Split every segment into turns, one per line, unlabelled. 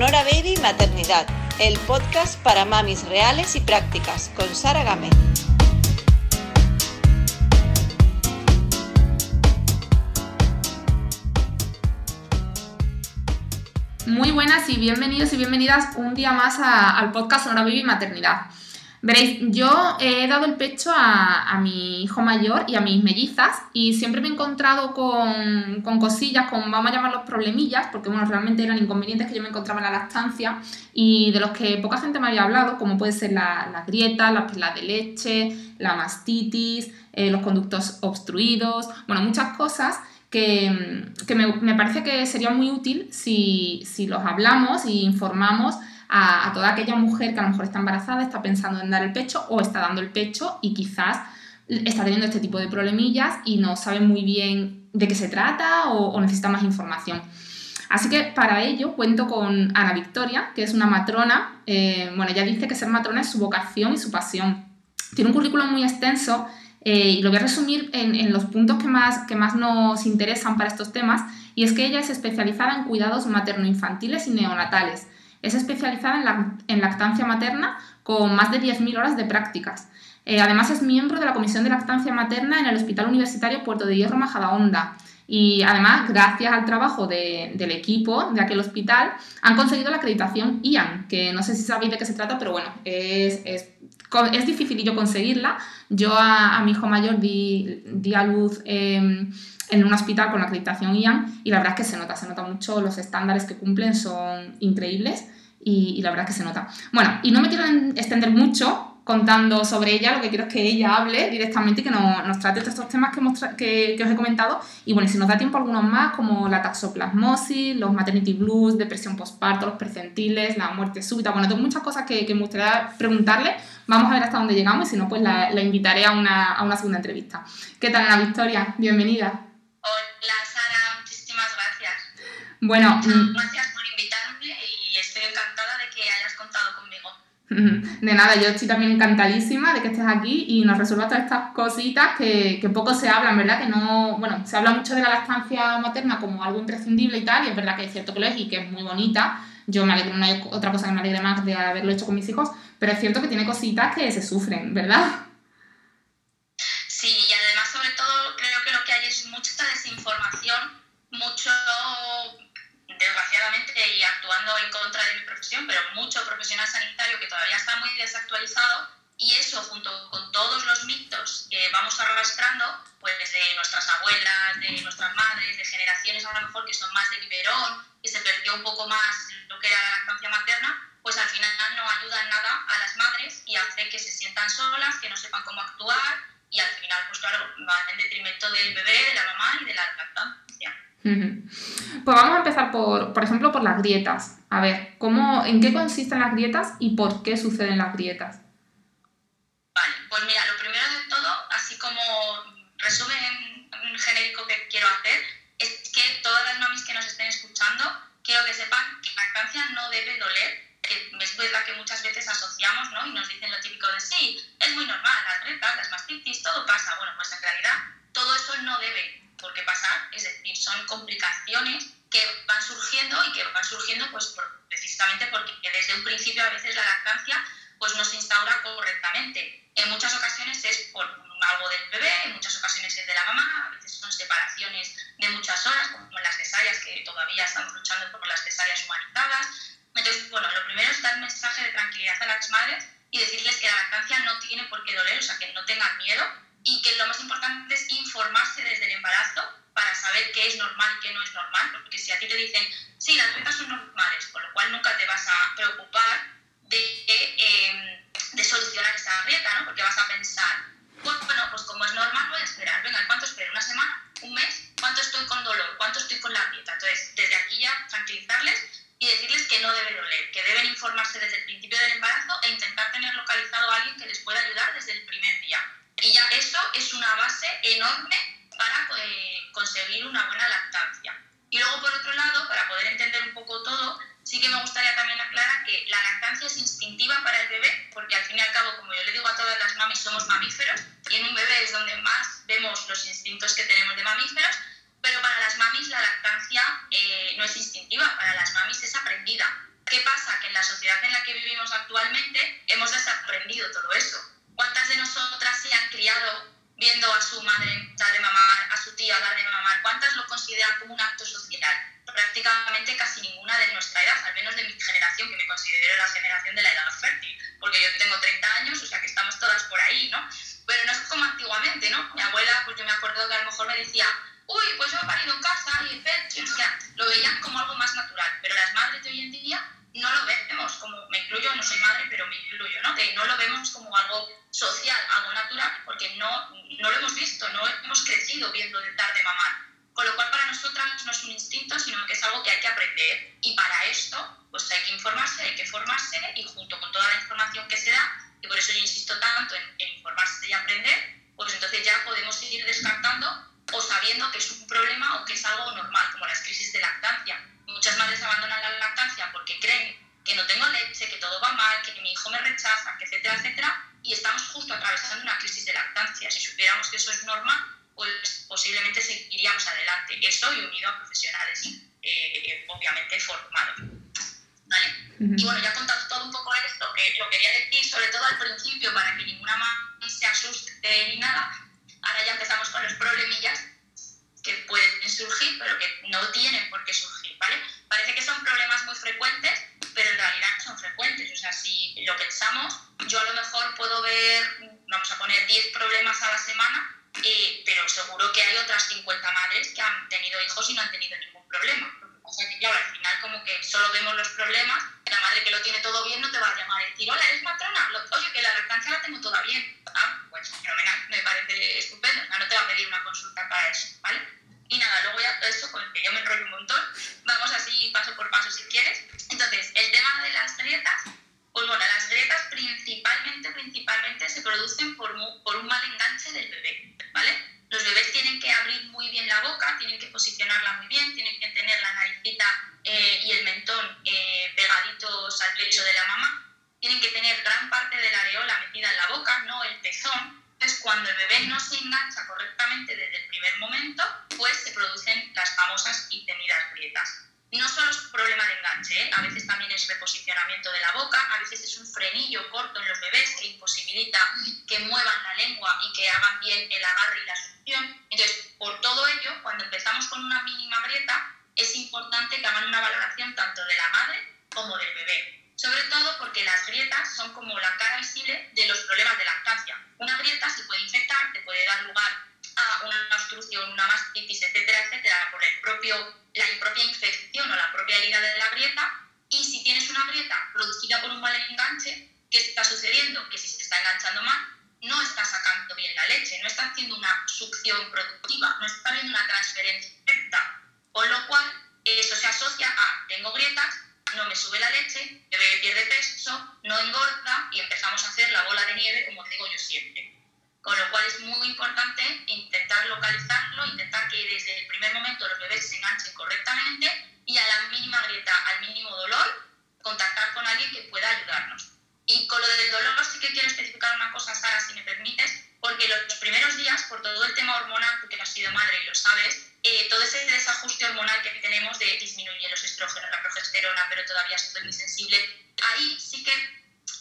Sonora Baby Maternidad, el podcast para mamis reales y prácticas, con Sara Gámez.
Muy buenas y bienvenidos y bienvenidas un día más al podcast Sonora Baby Maternidad. Veréis, yo he dado el pecho a, mi hijo mayor y a mis mellizas y siempre me he encontrado con, cosillas, con vamos a llamarlos problemillas, porque bueno, realmente eran inconvenientes que yo me encontraba en la lactancia y de los que poca gente me había hablado, como puede ser la, la grieta, la perla de leche, la mastitis, eh, los conductos obstruidos, bueno, muchas cosas que, me, parece que sería muy útil si, si los hablamos y informamos a, toda aquella mujer que a lo mejor está embarazada, está pensando en dar el pecho o está dando el pecho y quizás está teniendo este tipo de problemillas y no sabe muy bien de qué se trata o, necesita más información. Así que para ello cuento con Ana Victoria, que es una matrona. Eh, bueno, ella dice que ser matrona es su vocación y su pasión. Tiene un currículum muy extenso eh, y lo voy a resumir en, en, los puntos que más, que más nos interesan para estos temas. Y es que ella es especializada en cuidados materno-infantiles y neonatales. Es especializada en, lactancia materna con más de 10.000 horas de prácticas. Eh, además es miembro de la Comisión de Lactancia Materna en el Hospital Universitario Puerto de Hierro Majadahonda. Y además, gracias al trabajo del equipo de aquel hospital, han conseguido la acreditación IAN, que no sé si sabéis de qué se trata, pero bueno, es, es, es difícil conseguirla. Yo a, mi hijo mayor di, di a luz em, en un hospital con la acreditación IAN y la verdad es que se nota, se nota mucho, los estándares que cumplen son increíbles y, la verdad es que se nota. Bueno, y no me quiero extender mucho contando sobre ella, lo que quiero es que ella hable directamente y que nos, trate de estos temas que, que, os he comentado. Y bueno, si nos da tiempo algunos más, como la taxoplasmosis, los maternity blues, depresión postparto, los percentiles, la muerte súbita, bueno, tengo muchas cosas que, me gustaría preguntarle. Vamos a ver hasta dónde llegamos y si no, pues la, la invitaré a una, a una segunda entrevista. ¿Qué tal, Ana Victoria? Bienvenida. Bueno,
Muchas mm, gracias por invitarme y estoy encantada de que hayas contado conmigo.
De nada, yo estoy también encantadísima de que estés aquí y nos resuelvas todas estas cositas que, que, poco se hablan, ¿verdad? Que no, bueno, se habla mucho de la lactancia materna como algo imprescindible y tal, y es verdad que es cierto que lo es y que es muy bonita. Yo me alegro, no hay otra cosa que me alegre más de haberlo hecho con mis hijos, pero es cierto que tiene cositas que se sufren, ¿verdad?
desinformación, mucho, y actuando en contra de mi profesión, pero mucho profesional sanitario que todavía está muy desactualizado, y eso junto con todos los mitos que vamos arrastrando, pues de nuestras abuelas, de nuestras madres, de generaciones a lo mejor que son más de biberón, que se perdió un poco más lo que era la lactancia materna, pues al final no ayuda en nada a las madres y hace que se sientan solas, que no sepan cómo actuar y al final, pues claro, va en detrimento del bebé, de la mamá y de la lactancia.
Pues vamos a empezar por, por ejemplo, por las grietas. A ver, ¿cómo, ¿en qué consisten las grietas y por qué suceden las grietas?
Vale, pues mira, lo primero de todo, así como resumen genérico que quiero hacer, es que todas las mamis que nos estén escuchando, quiero que sepan que la lactancia no debe doler es verdad que muchas veces asociamos ¿no? y nos dicen lo típico de sí, es muy normal, las retas, las mastitis, todo pasa. Bueno, pues en realidad todo eso no debe por qué pasar, es decir, son complicaciones que van surgiendo pues precisamente porque desde un principio a veces la cuando el bebé no se engancha correctamente desde el primer momento, pues se producen las famosas y temidas grietas. No solo es problema de enganche, ¿eh? a veces también es reposicionamiento de la boca, a veces es un frenillo corto en los bebés que imposibilita que muevan la lengua y que hagan bien el agarre y la succión. Entonces, por todo ello, cuando empezamos con una mínima grieta, es importante que hagan una valoración tanto de la madre como del bebé. Sobre todo porque las grietas son como la cara visible de los problemas de lactancia. Una grieta se puede infectar, te puede dar lugar a una obstrucción, una mastitis, etcétera, etcétera, por el propio, la propia infección o la propia herida de la grieta. Y si tienes una grieta producida por un mal enganche, ¿qué está sucediendo? Que si se está enganchando mal, no está sacando bien la leche, no está haciendo una succión productiva, no está habiendo una transferencia directa. Con lo cual, eso se asocia a tengo grietas, no me sube la leche, el bebé pierde peso, no engorda y empezamos a hacer la bola de nieve, como digo yo siempre. Con lo cual es muy importante intentar localizarlo, intentar que desde el primer momento los bebés se enganchen correctamente y a la mínima grieta, al mínimo dolor, contactar con alguien que pueda ayudarnos. Y con lo del dolor sí que quiero especificar una cosa, Sara, si me permites, porque los primeros días, por todo el tema hormonal, porque has sido madre y lo sabes, eh, todo ese desajuste hormonal que tenemos de disminuir los estrógenos, la progesterona, pero todavía estoy muy sensible, ahí sí que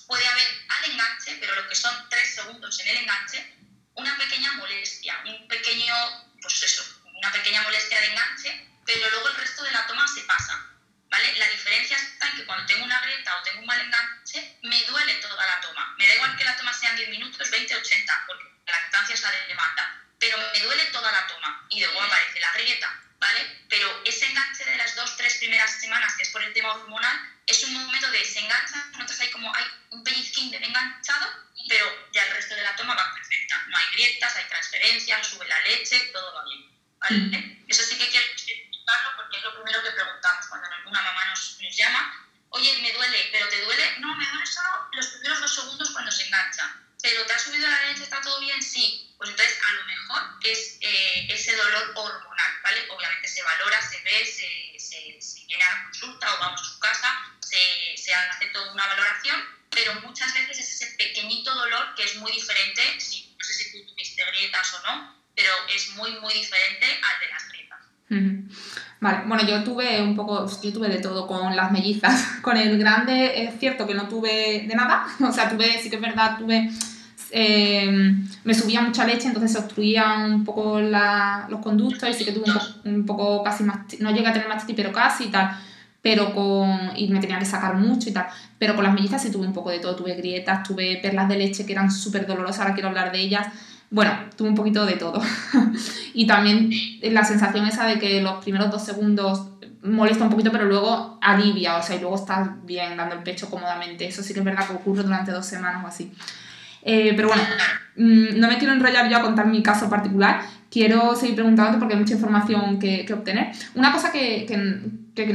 puede haber al enganche, pero lo que son tres segundos en el enganche, una pequeña molestia, un pequeño, pues eso, una pequeña molestia de enganche, pero luego el resto de la toma se pasa. ¿Vale? La diferencia está en que cuando tengo una grieta o tengo un mal enganche, me duele toda la toma. Me da igual que la toma sean 10 minutos, 20, 80, porque la lactancia es la demanda, pero me duele toda la toma y luego aparece la grieta, ¿vale? Pero ese enganche de las dos, tres primeras semanas, que es por el tema hormonal, es un momento de se engancha, nosotros hay como hay un pellizquín de enganchado, pero ya el resto de la toma va perfecta. No hay grietas, hay transferencias, sube la leche, todo va bien. ¿vale? Eso sí que quiero explicarlo porque es lo primero que preguntamos cuando una mamá nos, nos llama. Oye, me duele, pero ¿te duele? No, me duele solo los primeros dos segundos cuando se engancha. ¿Pero te ha subido la leche? ¿Está todo bien? Sí. Pues entonces a lo mejor es eh, ese dolor hormonal, ¿vale? Obviamente se valora, se ve, se, se, se viene a la consulta o vamos a su casa, se, se hace toda una valoración, pero muchas veces es ese pequeñito dolor que es muy diferente, si, no sé si tú tuviste grietas o no, pero es muy, muy diferente al de las grietas.
Vale, bueno, yo tuve un poco, yo tuve de todo con las mellizas. Con el grande es cierto que no tuve de nada, o sea, tuve, sí que es verdad, tuve, eh, me subía mucha leche, entonces se obstruían un poco los conductos y sí que tuve un, poco, casi más, no llegué a tener mastitis, pero casi y tal, pero con, y me tenía que sacar mucho y tal, pero con las mellizas sí tuve un poco de todo, tuve grietas, tuve perlas de leche que eran súper dolorosas, ahora quiero hablar de ellas, bueno, tuve un poquito de todo. y también la sensación esa de que los primeros dos segundos molesta un poquito, pero luego alivia, o sea, y luego estás bien dando el pecho cómodamente. Eso sí que es verdad que ocurre durante dos semanas o así. Eh, pero bueno, mm, no me quiero enrollar yo a contar mi caso particular. Quiero seguir preguntándote porque hay mucha información que, que obtener. Una cosa que, que, que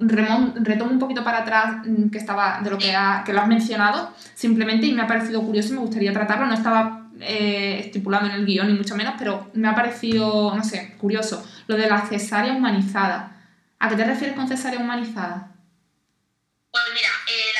retomo un poquito para atrás, mm, que estaba de lo que, que lo has mencionado, simplemente, y me ha parecido curioso y me gustaría tratarlo. No estaba eh, estipulado en el guion, ni mucho menos, pero me ha parecido, no sé, curioso, lo de la cesárea humanizada. ¿A qué te refieres con cesárea humanizada?
Pues mira, eh,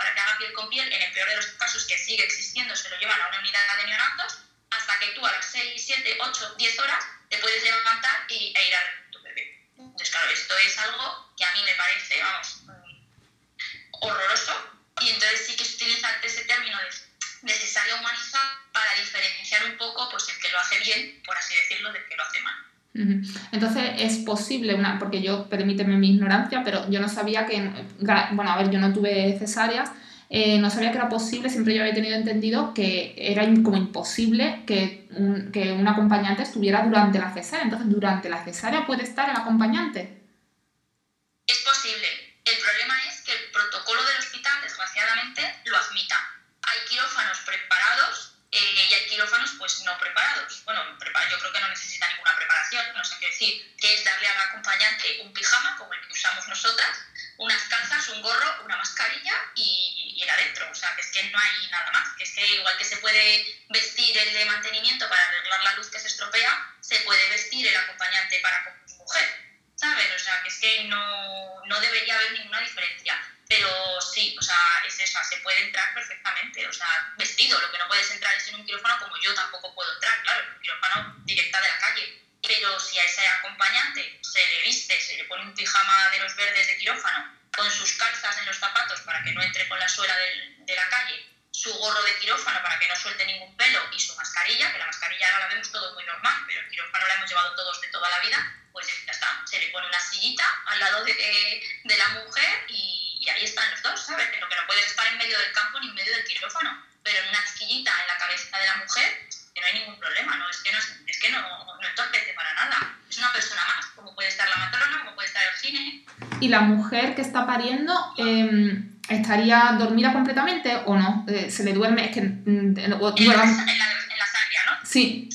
para que haga piel con piel, en el peor de los casos que sigue existiendo se lo llevan a una unidad de neonatos hasta que tú a las 6, 7, 8, 10 horas te puedes levantar y, e ir a tu bebé. Entonces, claro, esto es algo que a mí me parece, vamos, horroroso y entonces sí que se utiliza ese término de necesaria humanizar para diferenciar un poco pues el que lo hace bien, por así decirlo, del que lo hace mal.
Entonces es posible, una, porque yo, permíteme mi ignorancia, pero yo no sabía que, bueno, a ver, yo no tuve cesáreas, eh, no sabía que era posible, siempre yo había tenido entendido que era como imposible que un, que un acompañante estuviera durante la cesárea. Entonces, durante la cesárea puede estar el acompañante.
Es posible. El problema es que el protocolo del hospital, desgraciadamente, lo admita. Hay quirófanos preparados eh, y hay quirófanos pues no preparados. Bueno, yo creo que no necesita ninguna preparación, no sé qué decir, que es darle al acompañante un pijama, como el que usamos nosotras, unas calzas, un gorro, una mascarilla y, el adentro. O sea, que es que no hay nada más. Que es que igual que se puede vestir el de mantenimiento para arreglar la luz que se estropea, se puede vestir el acompañante para mujer. ¿Sabes? O sea, que es que no, no debería haber ninguna diferencia. Pero sí, o sea, es eso, se puede entrar perfectamente, o sea, vestido. Lo que no puedes entrar es en un quirófano como yo tampoco puedo entrar, claro, en un quirófano directa de la calle. Pero si a ese acompañante se le viste, se le pone un pijama de los verdes de quirófano, con sus calzas en los zapatos para que no entre con la suela del, de la calle, su gorro de quirófano para que no suelte ningún pelo y su mascarilla, que la mascarilla ahora la vemos todo muy normal, pero el quirófano la hemos llevado todos de toda la vida, pues ya está, se le pone una sillita al lado de, de la mujer y, y, ahí están los dos, ¿sabes? Lo que no puedes estar en medio del campo ni en medio del quirófano, pero en una esquillita en la cabeza de la mujer, que no hay ningún problema, ¿no? Es que no, es que no, no entorpece para nada. Es una persona más, como puede estar la matrona, como puede estar el gine.
Y la mujer que está pariendo, eh, ¿estaría dormida completamente o no? Eh, ¿Se le duerme? Es que... mm,
En la, en la, en la cesárea, ¿no?
Sí,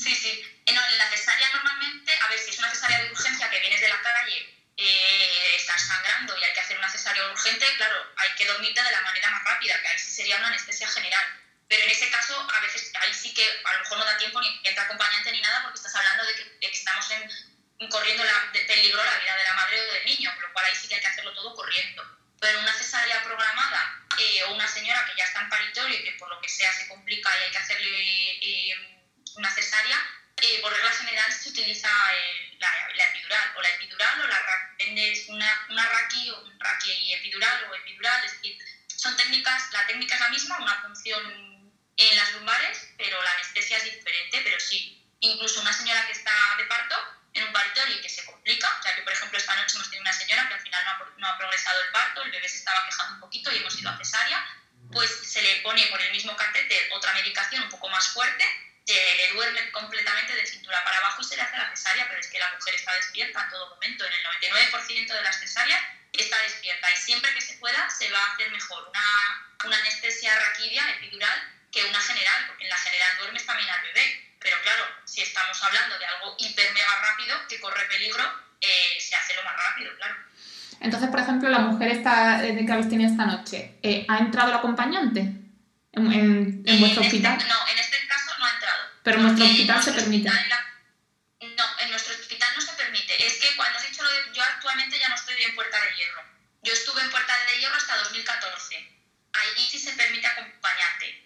caso, a veces ahí sí que a lo mejor no da tiempo ni que entre acompañante ni nada, porque estás hablando de que, estamos en, corriendo la, de peligro la vida de la madre o del niño, con lo cual ahí sí que hay que hacerlo todo corriendo. Pero una cesárea programada eh, o una señora que ya está en paritorio y que por lo que sea se complica y hay que hacerle eh, una cesárea, eh, por regla general se utiliza eh, la, la epidural o la epidural o la es una, una raqui o un raqui epidural o epidural, es decir, son técnicas, la técnica es la misma, una función en las lumbares, pero la anestesia es diferente, pero sí, incluso una señora que está de parto en un paritorio y que se complica, o sea que por ejemplo esta noche hemos tenido una señora que al final no ha, no ha progresado el parto, el bebé se estaba quejando un poquito y hemos ido a cesárea, pues se le pone por el mismo catéter otra medicación un poco más fuerte, se le duerme completamente de cintura para abajo y se le hace la cesárea, pero es que la mujer está despierta en todo momento, en el 99% de las cesáreas está despierta y siempre que se pueda se va a hacer mejor. Una, una anestesia raquidia epidural que una general, porque en la general duermes también al bebé. Pero claro, si estamos hablando de algo hiper mega rápido que corre peligro, eh, se hace lo más rápido, claro.
Entonces, por ejemplo, la mujer esta, eh, que habéis tenido esta noche, eh, ¿ha entrado el acompañante en, en- en vuestro
este-
hospital?
no, en este caso no ha entrado.
Pero en vuestro hospital se permite.
hospital la- No, en nuestro hospital no se permite. Es que cuando has dicho lo de... Yo actualmente ya no estoy en Puerta de Hierro. Yo estuve en Puerta de Hierro hasta 2014. Allí sí se permite acompañante.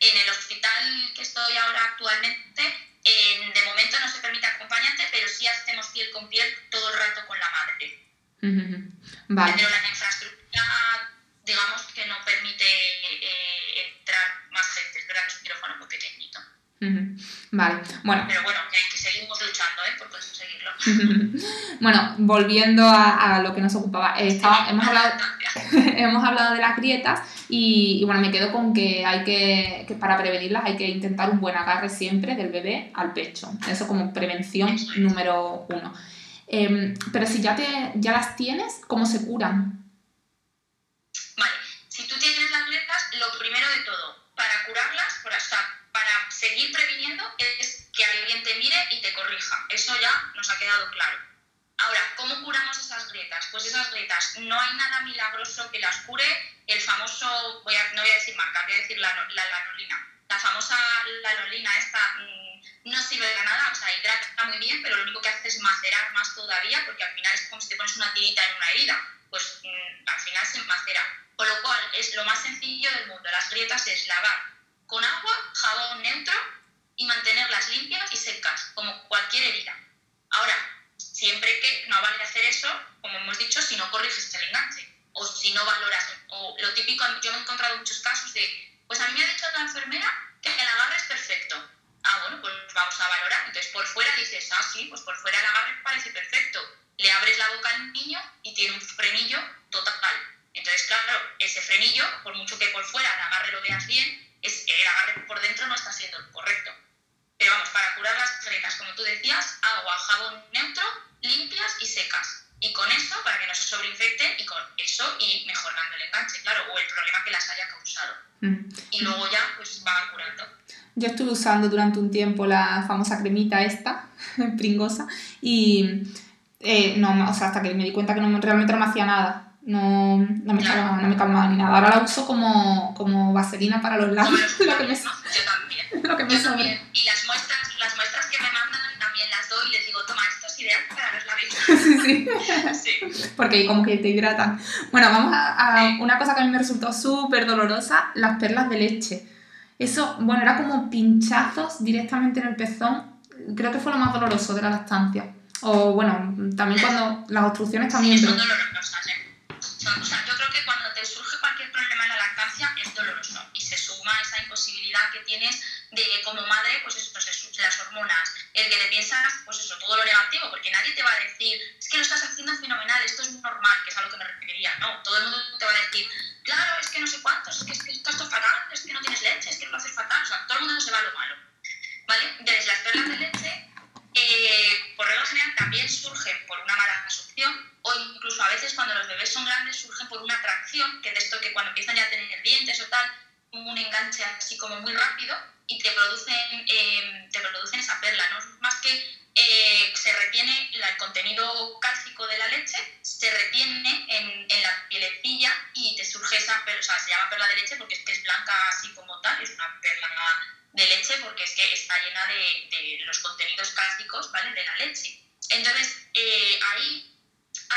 En el hospital que estoy ahora actualmente, en- de momento no se permite acompañante, pero sí hacemos piel con piel todo el rato con la madre.
Vale.
Pero la infraestructura, digamos que no permite eh, entrar más gente. Es verdad que es un quirófano muy pequeñito.
Vale. Bueno,
Pero bueno, que, que seguimos luchando ¿eh?
bueno, volviendo a, a lo que nos ocupaba, eh, estaba- hemos, hablado, hemos hablado de las grietas y, y bueno, me quedo con que hay que, que para prevenirlas hay que intentar un buen agarre siempre del bebé al pecho. Eso como prevención número uno. Em, pero si ya, te, ya las tienes, ¿cómo se curan?
Vale, si tú tienes las grietas, lo primero de todo, para curarlas, para, para seguir previniendo, mire y te corrija. Eso ya nos ha quedado claro. Ahora, ¿cómo curamos esas grietas? Pues esas grietas, no hay nada milagroso que las cure. El famoso, voy a- no voy a decir marca, voy a decir la, la lanolina. La famosa lanolina esta mm, no sirve de nada, o sea, hidrata muy bien, pero lo único que hace es macerar más todavía, porque al final es como si te pones una tirita en una herida. Pues mm, al final se macera. Con lo cual, es lo más sencillo del mundo. Las grietas es lavar con agua, jabón neutro y mantenerlas limpias y secas, como cualquier herida. Ahora, siempre que no vale hacer eso, como hemos dicho, si no corriges el enganche o si no valoras. O lo típico, yo me he encontrado muchos casos de, pues a mí me ha dicho la enfermera que el agarre es perfecto. Ah, bueno, pues vamos a valorar. Entonces por fuera dices, ah, sí, pues por fuera el agarre parece perfecto. Le abres la boca al niño y tiene un frenillo total. Entonces, claro, ese frenillo, por mucho que por fuera el agarre lo veas bien, es, el agarre por dentro no está siendo el correcto. Pero vamos, para curar las grietas, como tú decías, agua, jabón neutro, limpias y secas. Y con eso, para que no se sobreinfecte, y con eso y mejorando el enganche, claro, o el problema que las haya causado.
Mm.
Y luego ya, pues van curando.
Yo estuve usando durante un tiempo la famosa cremita esta, pringosa, y eh, no, o sea, hasta que me di cuenta que no, realmente no me hacía nada. No, no, me,
Claro.
calmaba, no me calmaba ni nada. Ahora la uso como, como vaselina para los labios, lo que me.
Yo también.
lo que me
Yo también. Y las muestras ideal para los labios.
Sí, sí.
sí.
porque como que te hidratan. Bueno, vamos a, a una cosa que a mí me resultó súper dolorosa, las perlas de leche. Eso, bueno, era como pinchazos directamente en el pezón. Creo que fue lo más doloroso de la lactancia. O bueno, también cuando las obstrucciones también.
Sí, son
pero-
dolorosas, ¿eh? Son- o sea, yo creo que cuando te surge cualquier problema en la lactancia es doloroso y se suma esa imposibilidad que tienes de como madre, pues eso, las hormonas, el que te piensas, pues eso, todo lo negativo, porque nadie te va a decir, es que lo estás haciendo fenomenal, esto es normal, que es a lo que me refería, no, todo el mundo te va a decir, claro, es que no sé cuántos, es que, es que estás todo fatal, es que no tienes leche, es que no lo haces fatal, o sea, todo el mundo se va a lo malo, ¿vale? Entonces, las perlas de leche, eh, por regla general, también surgen por una mala absorción, o incluso a veces cuando los bebés son grandes surgen por una atracción, que de esto que cuando empiezan ya a tener dientes o tal, un enganche así como muy rápido, y te producen, eh, te producen esa perla, ¿no? es Más que eh, se retiene el contenido cálcico de la leche, se retiene en, en la pielecilla y te surge esa perla, o sea, se llama perla de leche porque es que es blanca así como tal, es una perla de leche porque es que está llena de, de los contenidos cálcicos, ¿vale? De la leche. Entonces, eh, ahí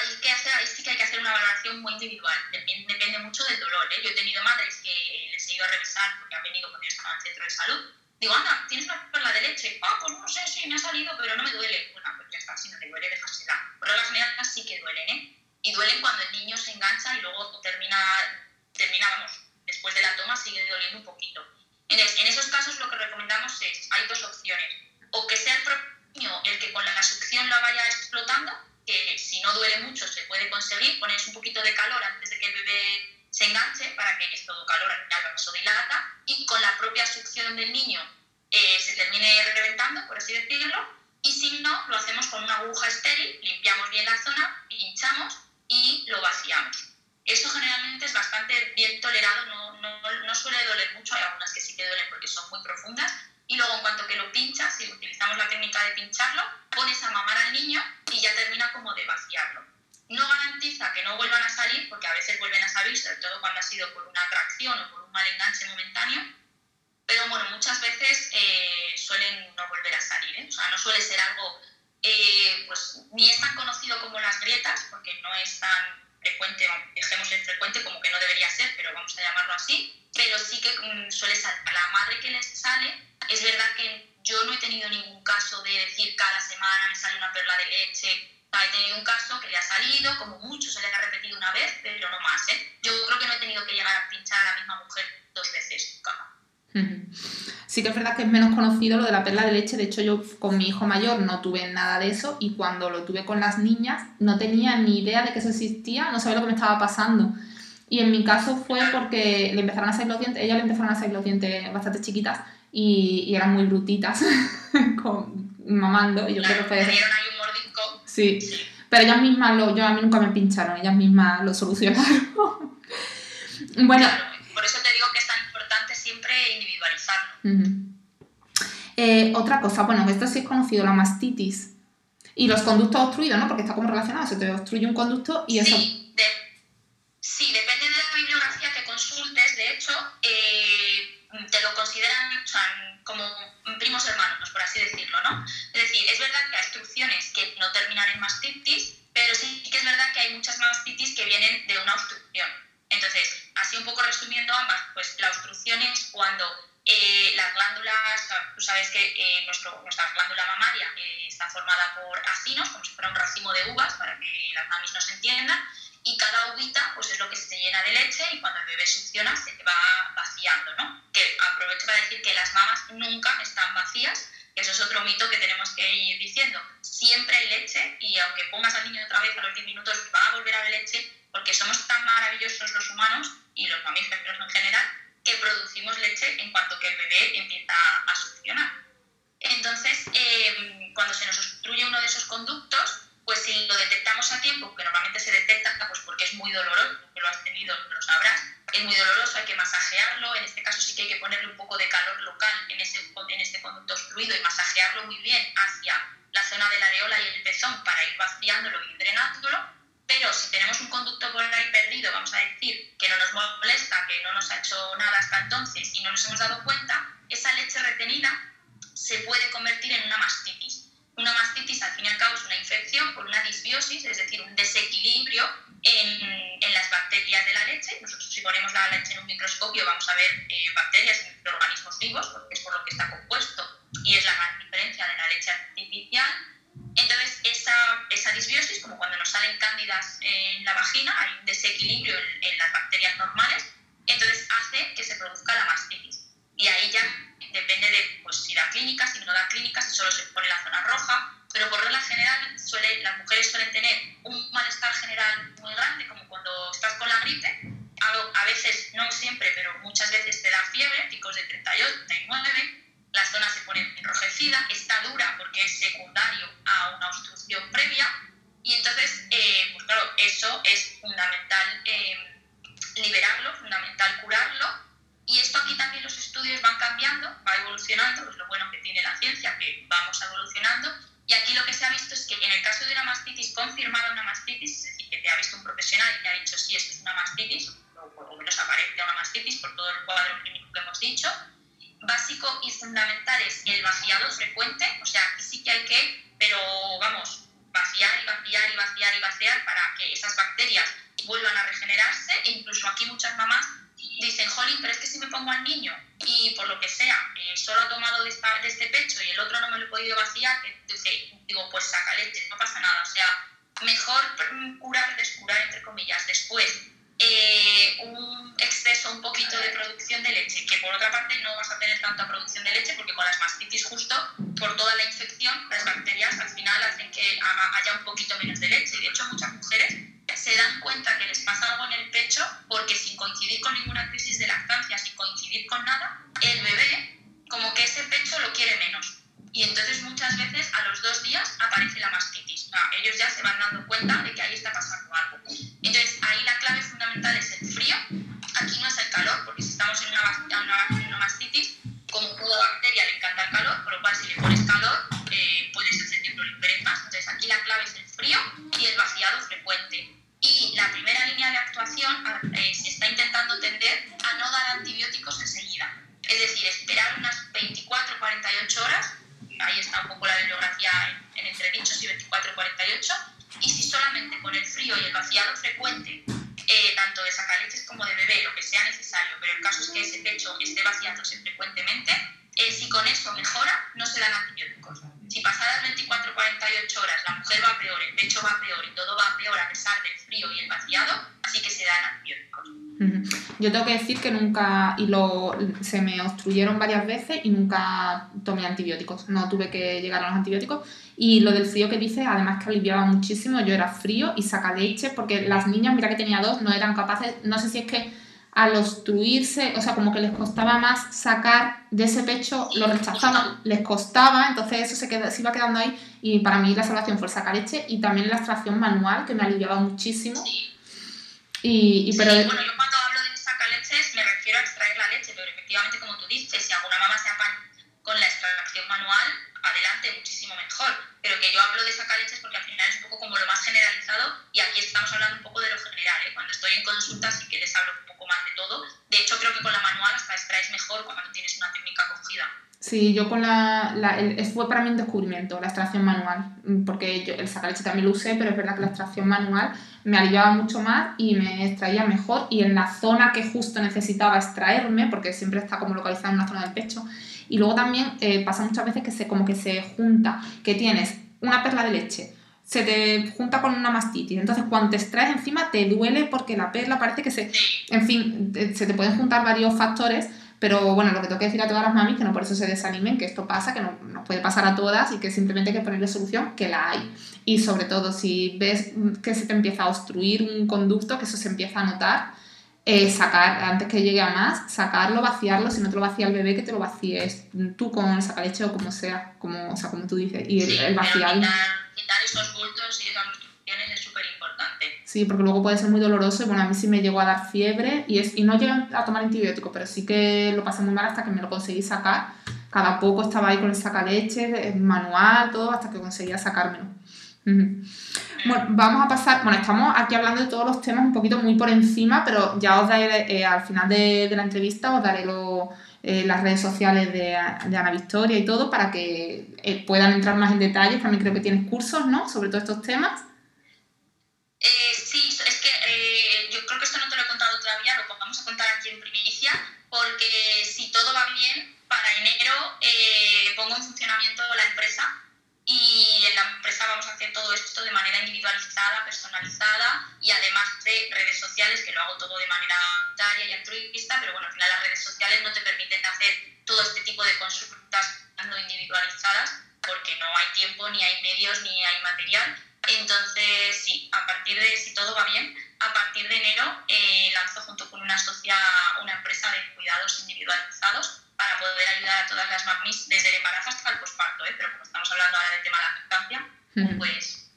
hay que hacer, sí que hay que hacer una valoración muy individual, depende, depende mucho del dolor. ¿eh? Yo he tenido madres que les he ido a revisar porque han venido cuando yo estaba en el centro de salud. Digo, anda, ¿tienes una perla de leche? Ah, pues no sé, sí, me ha salido, pero no me duele. Bueno, pues ya está, si no te duele, déjasela. Por las generales sí que duelen, ¿eh? Y duelen cuando el niño se engancha y luego termina, termina, vamos, después de la toma sigue doliendo un poquito. Entonces, en esos casos lo que recomendamos es, hay dos opciones, o que sea el propio niño el que con la succión la vaya explotando, que si no duele mucho se puede conseguir, pones un poquito de calor antes de que el bebé se enganche para que todo calor, al final dilata y con la propia succión del niño eh, se termine reventando, por así decirlo, y si no, lo hacemos con una aguja estéril, limpiamos bien la zona, pinchamos y lo vaciamos. Eso generalmente es bastante bien tolerado, no, no, no suele doler mucho, hay algunas que sí que duelen porque son muy profundas, y luego en cuanto que lo pinchas, si utilizamos la técnica de pincharlo, pones a mamar al niño y ya termina como de vaciarlo. No garantiza que no vuelvan a salir, porque a veces vuelven a salir, sobre todo cuando ha sido por una atracción o por un mal enganche momentáneo, pero bueno, muchas veces eh, suelen no volver a salir, ¿eh? o sea, no suele ser algo, eh, pues ni es tan conocido como las grietas, porque no es tan frecuente, dejemos el frecuente como que no debería ser, pero vamos a llamarlo así, pero sí que mm, suele salir. A la madre que les sale, es verdad que yo no he tenido ningún caso de decir cada semana me sale una perla de leche. he tenido un caso que le ha salido, como mucho se le ha repetido una vez, pero no más. ¿eh? Yo creo que no he tenido que llegar a pinchar a la misma mujer dos veces
Sí que es verdad que es menos conocido lo de la perla de leche. De hecho, yo con mi hijo mayor no tuve nada de eso y cuando lo tuve con las niñas no tenía ni idea de que eso existía, no sabía lo que me estaba pasando. Y en mi caso fue porque le empezaron a salir los dientes, ella le empezaron a salir los dientes bastante chiquitas y, eran muy brutitas, con, mamando. Y yo creo que fue...
dieron ahí un mordisco.
Sí. Pero ellas mismas, lo, yo a mí nunca me pincharon, ellas mismas lo solucionaron.
bueno. por eso te digo que es tan importante siempre individualizarlo.
Eh, otra cosa, bueno, esto sí es conocido, la mastitis. Y los conductos obstruidos, ¿no? Porque está como relacionado, se te obstruye un conducto y eso...
Sí, sí depende de la bibliografía que consultes, de hecho, eh, te lo consideran como primos hermanos, por así decirlo, ¿no? Es decir, es verdad que hay obstrucciones que no terminan en mastitis, pero sí que es verdad que hay muchas mastitis que vienen de una obstrucción. Entonces, así un poco resumiendo ambas, pues la obstrucción es cuando eh, las glándulas, tú sabes que eh, nuestro, nuestra glándula mamaria eh, está formada por acinos, como si fuera un racimo de uvas, para que las mamis nos entiendan, y cada uvita pues es lo que se llena de leche y cuando el bebé succiona se va vaciando, ¿no? Que aprovecho para decir que las mamas nunca están vacías, que eso es otro mito que tenemos que ir diciendo. Siempre hay leche y aunque pongas al niño otra vez a los 10 minutos va a volver a haber leche porque somos tan maravillosos los humanos y los mamíferos en general que producimos leche en cuanto que el bebé empieza a succionar. Entonces, eh, cuando se nos obstruye uno de esos conductos, pues si lo detectamos a tiempo, que normalmente se detecta pues porque es muy doloroso, que lo has tenido, lo sabrás, es muy doloroso, hay que masajearlo, en este caso sí que hay que ponerle un poco de calor local en, ese, en este conducto obstruido y masajearlo muy bien hacia la zona de la areola y el pezón para ir vaciándolo y drenándolo, pero si tenemos un conducto por ahí perdido, vamos a decir, que no nos molesta, que no nos ha hecho nada hasta entonces y no nos hemos dado cuenta, esa leche retenida se puede convertir en una mastitis al fin y al cabo, es una infección por una disbiosis, es decir, un desequilibrio en, en las bacterias de la leche. Nosotros, si ponemos la leche en un microscopio, vamos a ver eh, bacterias y microorganismos vivos, porque es por lo que está compuesto y es la gran diferencia de la leche artificial. Entonces, esa, esa disbiosis, como cuando nos salen cándidas en la vagina, hay un desequilibrio en, en las bacterias normales, entonces hace que se produzca la mastitis. Y ahí ya depende de pues, si da clínica, si no da clínica, si solo se pone la zona roja, pero por regla general suele, las mujeres suelen tener un malestar general muy grande, como cuando estás con la gripe, a, veces, no siempre, pero muchas veces te da fiebre, picos de 38, 39, la zona se pone enrojecida, está dura porque es secundario a una obstrucción previa, y entonces, eh, pues claro, eso es fundamental eh, liberarlo, fundamental curarlo, y esto aquí también los estudios van cambiando, va evolucionando, es pues lo bueno que tiene la ciencia, que vamos evolucionando. Y aquí lo que se ha visto es que en el caso de una mastitis confirmada, una mastitis, es decir, que te ha visto un profesional y te ha dicho, sí, esto es una mastitis, o por lo menos aparece una mastitis por todo el cuadro clínico que hemos dicho, básico y fundamental es el vaciado frecuente, o sea, aquí sí que hay que, pero vamos, vaciar y vaciar y vaciar y vaciar para que esas bacterias vuelvan a regenerarse e incluso aquí muchas mamás dicen, jolín, pero es que si me pongo al niño y por lo que sea, eh, solo ha tomado de, este pecho y el otro no me lo he podido vaciar, digo, pues saca leche, no pasa nada. O sea, mejor curar que descurar, entre comillas. Después, eh, un exceso un poquito de producción de leche, que por otra parte no vas a tener tanta producción de leche porque con las mastitis justo, por toda la infección, las bacterias al final hacen que haya un poquito menos de leche. De hecho, muchas mujeres y lo, se
me obstruyeron varias veces y nunca tomé antibióticos, no tuve que llegar a los antibióticos. Y lo del frío que dice, además que aliviaba muchísimo, yo era frío y saca leche, porque las niñas, mira que tenía dos, no eran capaces, no sé si es que al obstruirse, o sea, como que les costaba más sacar de ese pecho, lo rechazaban, les costaba, entonces eso se, queda, se iba quedando ahí y para mí la salvación fue sacar leche y también la extracción manual que me aliviaba muchísimo.
Y, y pero... bueno, yo cuando hablo de sacar leches me refiero a extraer la leche, pero efectivamente como tú dices, si alguna mamá se apaña con la extracción manual, muchísimo mejor. Pero que yo hablo de sacar leches porque al final es un poco como lo más generalizado y aquí estamos hablando un poco de lo general. ¿eh? Cuando estoy en consulta sí que les hablo un poco más de todo. De hecho, creo que con la manual hasta extraes mejor cuando tienes una técnica cogida.
Sí, yo con la, la fue para mí un descubrimiento la extracción manual, porque yo el leche también lo usé, pero es verdad que la extracción manual me aliviaba mucho más y me extraía mejor y en la zona que justo necesitaba extraerme, porque siempre está como localizada en una zona del pecho, y luego también eh, pasa muchas veces que se, como que se junta, que tienes una perla de leche, se te junta con una mastitis. Entonces, cuando te extraes encima, te duele porque la perla parece que se. En fin, se te pueden juntar varios factores. Pero bueno, lo que tengo que decir a todas las mamis, que no por eso se desanimen, que esto pasa, que no, nos puede pasar a todas y que simplemente hay que ponerle solución, que la hay. Y sobre todo, si ves que se te empieza a obstruir un conducto, que eso se empieza a notar, eh, sacar, antes que llegue a más, sacarlo, vaciarlo, si no te lo vacía el bebé, que te lo vacíes tú con el sacaleche o como sea, como, o sea, como tú dices, y el, vaciado.
Quitar, esos bultos y esas obstrucciones es súper importante.
Sí, porque luego puede ser muy doloroso y bueno, a mí sí me llegó a dar fiebre y, es, y no llegué a tomar antibiótico, pero sí que lo pasé muy mal hasta que me lo conseguí sacar. Cada poco estaba ahí con el sacaleche, manual, todo, hasta que conseguía sacármelo. Bueno, vamos a pasar, bueno, estamos aquí hablando de todos los temas un poquito muy por encima, pero ya os daré eh, al final de, la entrevista, os daré eh, las redes sociales de, Ana Victoria y todo para que eh, puedan entrar más en detalles. También creo que tienes cursos, ¿no? Sobre todos estos temas.
sí, es que yo creo que esto no te lo he contado todavía, lo vamos a contar aquí en primicia, porque si todo va bien, para enero pongo en funcionamiento la empresa y en la empresa vamos a hacer todo esto de manera individualizada, personalizada y además de redes sociales, que lo hago todo de manera voluntaria y altruista, pero bueno, al final las redes sociales no te permiten hacer todo este tipo de consultas no individualizadas porque no hay tiempo, ni hay medios, ni hay material. Entonces, sí, a partir de, si todo va bien, a partir de enero eh, lanzo junto con una socia una empresa de cuidados individualizados para poder ayudar a todas las mamis desde el embarazo hasta el posparto, ¿eh? pero como estamos hablando ahora del tema de la lactancia, pues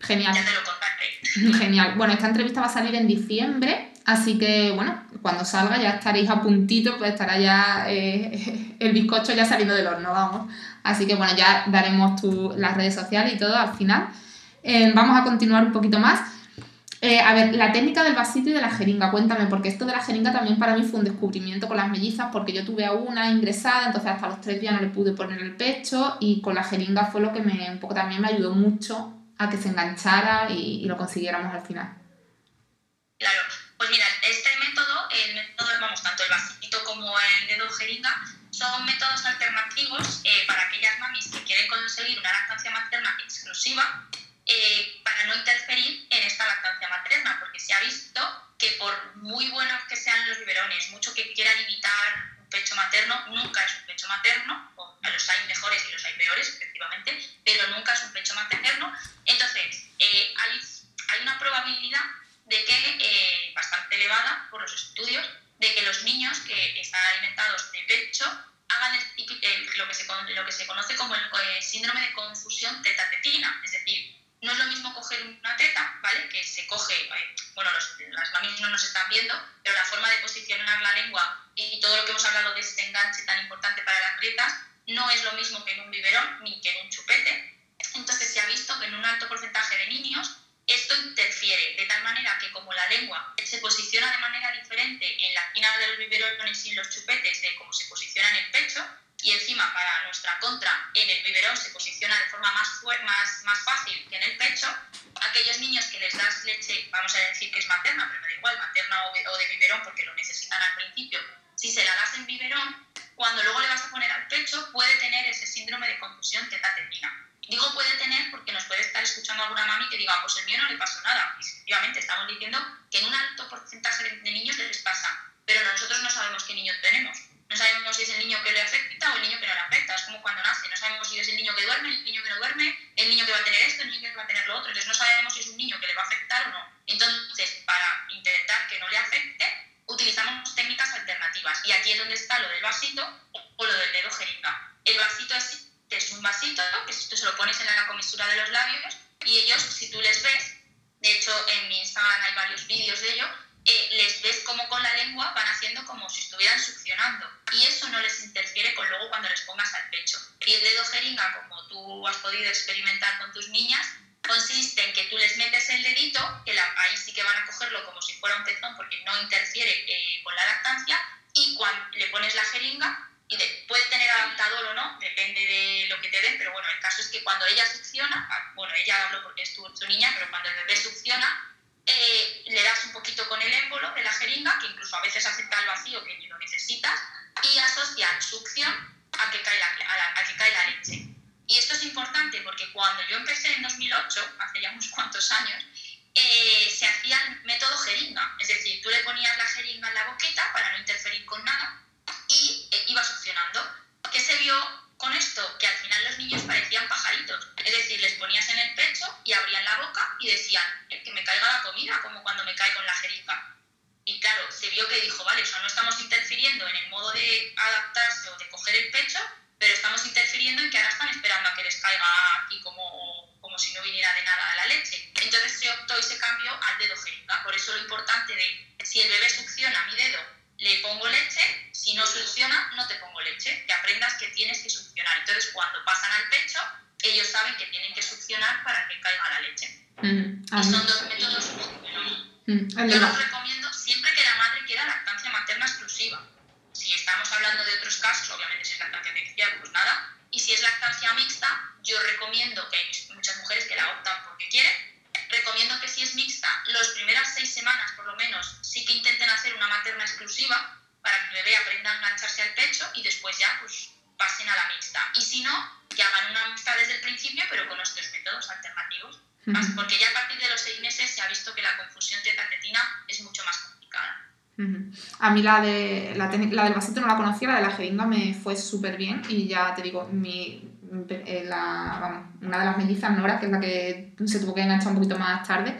Genial.
ya te lo contaré.
Genial. Bueno, esta entrevista va a salir en diciembre, así que bueno, cuando salga ya estaréis a puntito, pues estará ya eh, el bizcocho ya saliendo del horno, vamos. Así que bueno, ya daremos tu, las redes sociales y todo al final. Eh, vamos a continuar un poquito más. Eh, a ver, la técnica del vasito y de la jeringa, cuéntame, porque esto de la jeringa también para mí fue un descubrimiento con las mellizas, porque yo tuve a una ingresada, entonces hasta los tres días no le pude poner el pecho y con la jeringa fue lo que me, un poco también me ayudó mucho a que se enganchara y, lo consiguiéramos al final.
Claro, pues mira, este método, el método, vamos, tanto el vasito como el dedo jeringa, son métodos alternativos eh, para aquellas mamis que quieren conseguir una lactancia materna exclusiva eh, para no interferir en esta lactancia materna, porque se ha visto que por muy buenos que sean los biberones, mucho que quieran imitar un pecho materno, nunca es un pecho materno, o los hay mejores y los hay peores, efectivamente, pero nunca es un pecho materno. Entonces, eh, hay, hay, una probabilidad de que, eh, bastante elevada por los estudios, de que los niños que están alimentados de pecho hagan lo, que se, lo que se conoce como el, síndrome de confusión teta-tetina, es decir, no es lo mismo coger una teta, ¿vale? Que se coge, eh, bueno, las mamis no nos están viendo, pero la forma de posicionar la lengua y todo lo que hemos hablado de este enganche tan importante para las grietas no es lo mismo que en un biberón ni que en un chupete. Entonces se ha visto que en un alto porcentaje de niños esto interfiere de tal manera que como la lengua se posiciona de manera diferente en la esquina de los biberones y los chupetes de cómo se posiciona en el pecho, y encima para nuestra contra en el biberón se posiciona de forma más, más, más fácil que en el pecho, aquellos niños que les das leche, vamos a decir que es materna, pero me da igual, materna o de, biberón porque lo necesitan al principio, si se la das en biberón, cuando luego le vas a poner al pecho puede tener ese síndrome de confusión teta-tetina. Digo puede tener porque nos puede estar escuchando alguna mami que diga, pues el mío no le pasó nada. Y efectivamente estamos diciendo que en un alto porcentaje de niños les pasa, pero nosotros no sabemos qué niño tenemos no sabemos si es el niño que le afecta o el niño que no le afecta. Es como cuando nace. No sabemos si es el niño que duerme, el niño que no duerme, el niño que va a tener esto, el niño que va a tener lo otro. Entonces no sabemos si es un niño que le va a afectar o no. Entonces, para intentar que no le afecte, utilizamos técnicas alternativas. Y aquí es donde está lo del vasito o lo del dedo jeringa. El vasito es, es un vasito que tú se lo pones en la comisura de los labios y ellos, si tú les ves, de hecho en mi Instagram hay varios vídeos de ello, eh, les ves como con la lengua van haciendo como si estuvieran succionando y eso no les interfiere con luego cuando les pongas al pecho. Y el dedo jeringa, como tú has podido experimentar con tus niñas, consiste en que tú les metes el dedito, que ahí sí que van a cogerlo como si fuera un pezón porque no interfiere eh, con la lactancia, y cuando le pones la jeringa, y puede tener adaptador o no, depende de lo que te den, pero bueno, el caso es que cuando ella succiona, ah, bueno, ella hablo porque es tu, tu niña, pero cuando el bebé succiona, eh, le das un poquito con el émbolo de la jeringa, que incluso a veces acepta el vacío que ni lo necesitas, y asociar succión a que cae la, a, que cae la leche. Y esto es importante porque cuando yo empecé en 2008, hace ya unos cuantos años, eh, se hacía el método jeringa, es decir, tú le ponías la jeringa en la boqueta para no interferir con nada y eh, iba succionando. ¿Qué se vio con esto? Que al final los niños parecían pajaritos. Es decir, les ponías en el pecho y abrían la boca y decían, que me caiga la comida, como cuando me cae con la jeringa. Y claro, se vio que dijo, vale, o sea, no estamos interfiriendo en el modo de adaptarse o de coger el pecho, pero estamos interfiriendo en que ahora están esperando a que les caiga aquí como, como si no viniera de nada la leche. Entonces se optó y se cambió al dedo jeringa. Por eso lo importante de si el bebé succiona mi dedo le pongo leche, si no succiona, no te pongo leche, que aprendas que tienes que succionar. Entonces, cuando pasan al pecho, ellos saben que tienen que succionar para que caiga la leche. Y son dos métodos muy Yo los recomiendo siempre que la madre quiera lactancia materna exclusiva. Si estamos hablando de otros casos, obviamente si es lactancia artificial, pues nada. Y si es lactancia mixta, yo recomiendo que hay muchas mujeres que la optan porque quieren, recomiendo que si es mixta, las primeras seis semanas por lo menos sí que intenten hacer una materna exclusiva para que el bebé aprenda a engancharse al pecho y después ya pues pasen a la mixta. Y si no, que hagan una mixta desde el principio pero con estos métodos alternativos. Porque ya a partir de los seis meses se ha visto que la confusión teta-tetina es mucho más complicada.
A mí la, de, la, la, del vasito no la conocía, la de la jeringa me fue súper bien y ya te digo, mi, eh, una de las mellizas, Nora, que es la que se tuvo que enganchar un poquito más tarde,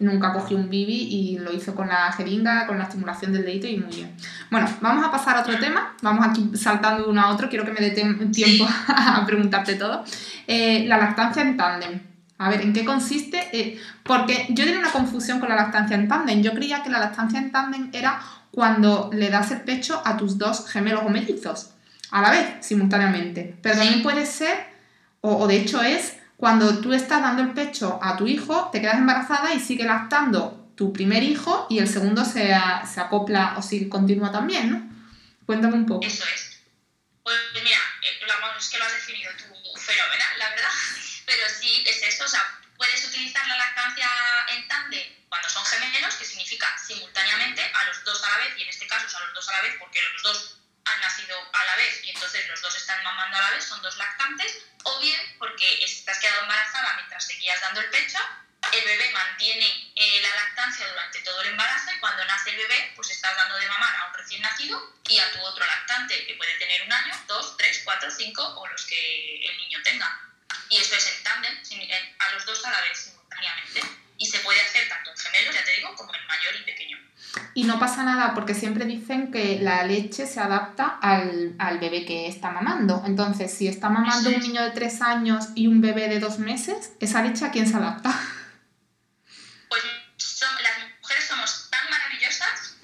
nunca cogió un bibi y lo hizo con la jeringa, con la estimulación del dedito y muy bien. Bueno, vamos a pasar a otro tema, vamos aquí saltando de uno a otro, quiero que me dé tiempo a preguntarte todo. Eh, la lactancia en tándem. A ver, ¿en qué consiste? Eh, porque yo tenía una confusión con la lactancia en tándem. Yo creía que la lactancia en tándem era cuando le das el pecho a tus dos gemelos o mellizos a la vez, simultáneamente. Pero también puede ser, o, de hecho es, cuando tú estás dando el pecho a tu hijo, te quedas embarazada y sigue lactando tu primer hijo y el segundo se, acopla o sigue continua también, ¿no? Cuéntame un poco.
Eso es. Pues mira, eh, es que lo has definido tú fenomenal, la verdad. Pero sí, es eso. O sea, puedes utilizar la lactancia en tándem cuando son gemelos, que significa simultáneamente a los dos a la vez, y en este caso a los dos a la vez porque los dos han nacido a la vez y entonces los dos están mamando a la vez, son dos lactantes, o bien porque estás quedado embarazada mientras seguías dando el pecho, el bebé mantiene eh, la lactancia durante todo el embarazo y cuando nace el bebé, pues estás dando de mamar a un recién nacido y a tu otro lactante, que puede tener un año, dos, tres, cuatro, cinco o los que el niño tenga. Y eso es en tándem, a los dos a la vez, simultáneamente. Y se puede hacer tanto en gemelos, ya te digo, como en mayor y pequeño.
Y no pasa nada porque siempre dicen que la leche se adapta al, al bebé que está mamando. Entonces, si está mamando un niño de tres años y un bebé de dos meses, ¿esa leche a quién se adapta?
Pues las mujeres somos tan maravillosas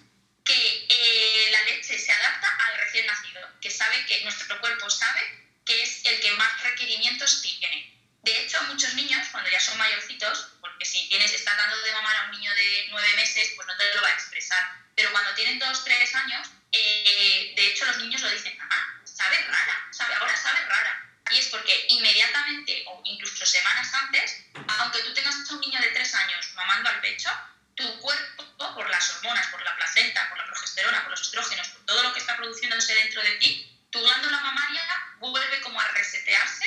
que eh, la leche se adapta al recién nacido, que sabe que nuestro cuerpo sabe que es el que más requerimientos tiene. De hecho, muchos niños, cuando ya son mayorcitos, si tienes, estás dando de mamar a un niño de nueve meses, pues no te lo va a expresar. Pero cuando tienen dos, tres años, eh, de hecho los niños lo dicen, ah, sabe rara, sabe, ahora sabe rara. Y es porque inmediatamente o incluso semanas antes, aunque tú tengas a un niño de tres años mamando al pecho, tu cuerpo, por las hormonas, por la placenta, por la progesterona, por los estrógenos, por todo lo que está produciéndose dentro de ti, tu glándula mamaria vuelve como a resetearse,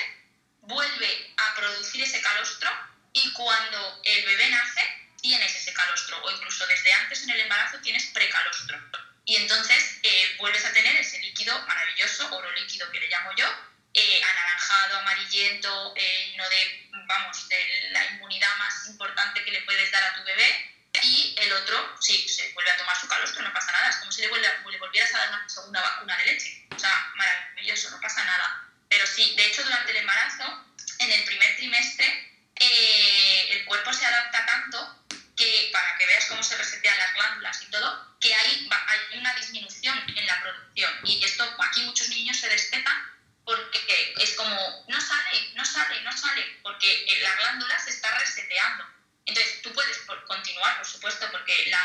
vuelve a producir ese calostro y cuando el bebé nace tienes ese calostro o incluso desde antes en el embarazo tienes precalostro. Y entonces eh, vuelves a tener ese líquido maravilloso, oro líquido que le llamo yo, eh, anaranjado, amarillento, eh, no de, vamos, de la inmunidad más importante que le puedes dar a tu bebé. Y el otro, sí, se vuelve a tomar su calostro, no pasa nada. Es como si le, vuelve, le volvieras a dar una segunda vacuna de leche. O sea, maravilloso, no pasa nada. Pero sí, de hecho, durante el embarazo, en el primer trimestre, eh, el cuerpo se adapta tanto que, para que veas cómo se resetean las glándulas y todo, que hay, hay una disminución en la producción. Y esto, aquí muchos niños se destetan porque es como, no sale, no sale, no sale, porque eh, la glándula se está reseteando. Entonces, tú puedes continuar, por supuesto, porque la,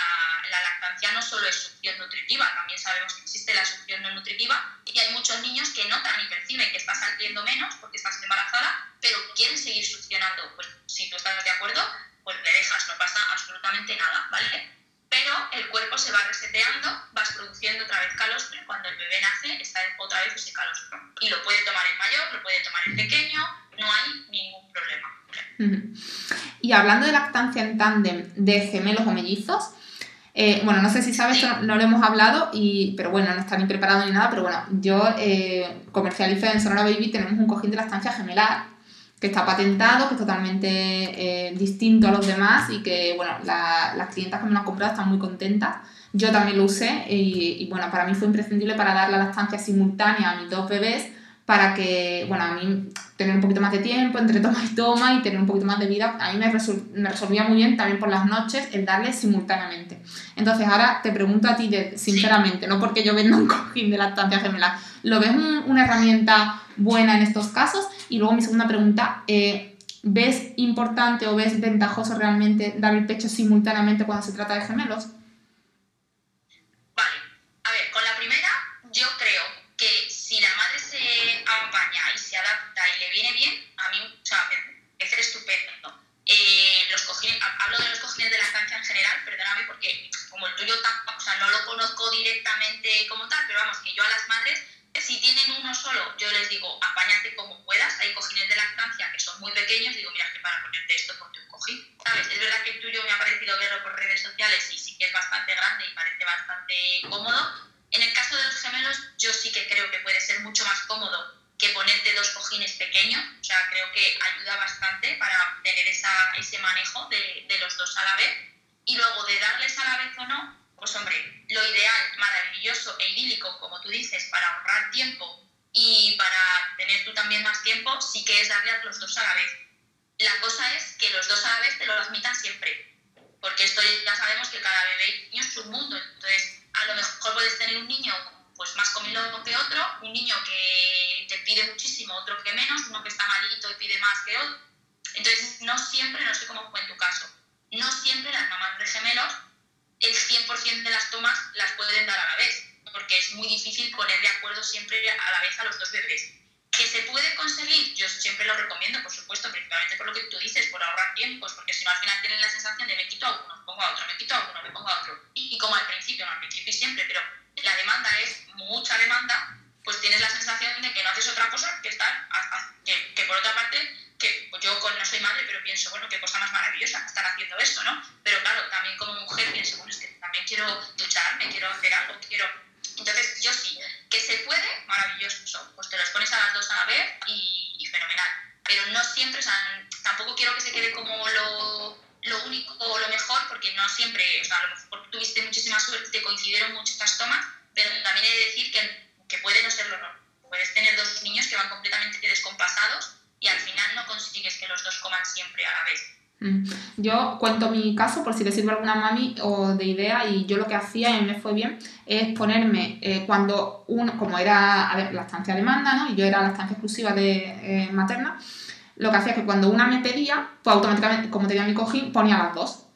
la, lactancia no solo es succión nutritiva, también sabemos que existe la succión no nutritiva y hay muchos niños que notan y perciben que estás saliendo menos porque estás embarazada, pero quieren seguir succionando. Pues si tú estás de acuerdo, pues le dejas, no pasa absolutamente nada, ¿vale? Pero el cuerpo se va reseteando, vas produciendo otra vez calostro cuando el bebé nace está otra vez ese calostro. Y lo puede tomar el mayor, lo puede tomar el pequeño, no hay ningún problema.
Y hablando de lactancia en tándem de gemelos o mellizos, eh, bueno, no sé si sabes, no, lo hemos hablado, y, pero bueno, no está ni preparado ni nada, pero bueno, yo eh, comercializo en Sonora Baby, tenemos un cojín de lactancia gemelar que está patentado, que es totalmente eh, distinto a los demás y que, bueno, las clientas que me lo han comprado están muy contentas. Yo también lo usé y, y, bueno, para mí fue imprescindible para dar la lactancia simultánea a mis dos bebés para que, bueno, a mí tener un poquito más de tiempo entre toma y toma y tener un poquito más de vida, a mí me, me resolvía muy bien también por las noches el darle simultáneamente. Entonces ahora te pregunto a ti sinceramente, no porque yo venda un cojín de lactancia gemela, ¿lo ves una herramienta buena en estos casos? Y luego mi segunda pregunta, eh, ¿ves importante o ves ventajoso realmente dar el pecho simultáneamente cuando se trata de gemelos?
Directamente como tal, pero vamos, que yo a las madres, si tienen uno solo, yo les digo, apáñate como puedas, hay cojines de lactancia que son muy pequeños, digo, mira, que para ponerte esto, ponte un cojín, ¿sabes? Es verdad que el tuyo me ha parecido verlo por redes sociales y sí que es bastante grande y parece bastante cómodo, en el caso de los gemelos, yo sí que creo que puede ser mucho más cómodo que ponerte dos cojines pequeños. O sea, creo que ayuda bastante para tener esa, ese manejo de, de los dos a la vez. Y luego de darles a la vez o no, pues hombre, lo ideal, maravilloso e idílico, como tú dices, para ahorrar tiempo y para tener tú también más tiempo, sí que es darle a los dos a la vez. La cosa es que los dos a la vez te lo admitan siempre, porque esto ya sabemos que cada bebé es un mundo, entonces a lo mejor puedes tener un niño pues más comido que otro, un niño que te pide muchísimo, otro que menos, uno que está malito y pide más que otro, Entonces, no siempre, no sé cómo fue en tu caso, no siempre las mamás de gemelos el 100% de las tomas las pueden dar a la vez, porque es muy difícil poner de acuerdo siempre a la vez a los dos bebés. ¿Que se puede conseguir? Yo siempre lo recomiendo, por supuesto, principalmente por lo que tú dices, por ahorrar tiempos, porque si no al final tienen la sensación de me quito a uno, me pongo a otro, me quito a uno, me pongo a otro. Y, como al principio, no al principio y siempre, pero la demanda es mucha demanda, pues tienes la sensación de que no haces otra cosa que estar, que, que por otra parte, que yo no soy madre, pero pienso, bueno, qué cosa más maravillosa estar haciendo esto, ¿no? Pero claro, también como mujer pienso, bueno, es que también quiero ducharme, quiero hacer algo, quiero entonces, yo sí, que se puede, maravilloso, pues te los pones a las dos a la vez y, fenomenal. Pero no siempre, o sea, tampoco quiero que se quede como lo, lo único o lo mejor, porque no siempre, o sea, a lo mejor tuviste muchísima suerte, te coincidieron muchas tomas, pero también he de decir que, que puede no ser lo normal. Puedes tener dos niños que van completamente descompasados y al final no consigues que los dos coman siempre a la vez.
Mm. Yo cuento mi caso por si le sirve alguna mami o de idea y yo lo que hacía y me fue bien es ponerme eh, cuando uno, como era la estancia de manda ¿no? y yo era la estancia exclusiva de eh, materna, lo que hacía es que cuando una me pedía, pues automáticamente, como tenía mi cojín, ponía las dos.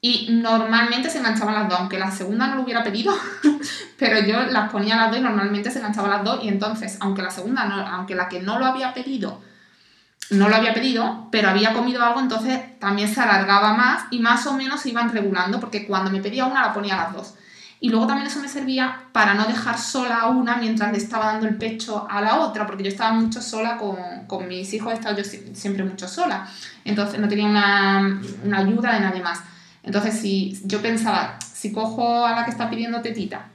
Y normalmente se enganchaban las dos, aunque la segunda no lo hubiera pedido, pero yo las ponía las dos y normalmente se enganchaban las dos y entonces, aunque la segunda, no, aunque la que no lo había pedido, no lo había pedido, pero había comido algo, entonces también se alargaba más y más o menos se iban regulando, porque cuando me pedía una la ponía a las dos. Y luego también eso me servía para no dejar sola a una mientras le estaba dando el pecho a la otra, porque yo estaba mucho sola con, con mis hijos, he estado yo siempre mucho sola, entonces no tenía una, una ayuda de nadie más. Entonces, si yo pensaba, si cojo a la que está pidiendo tetita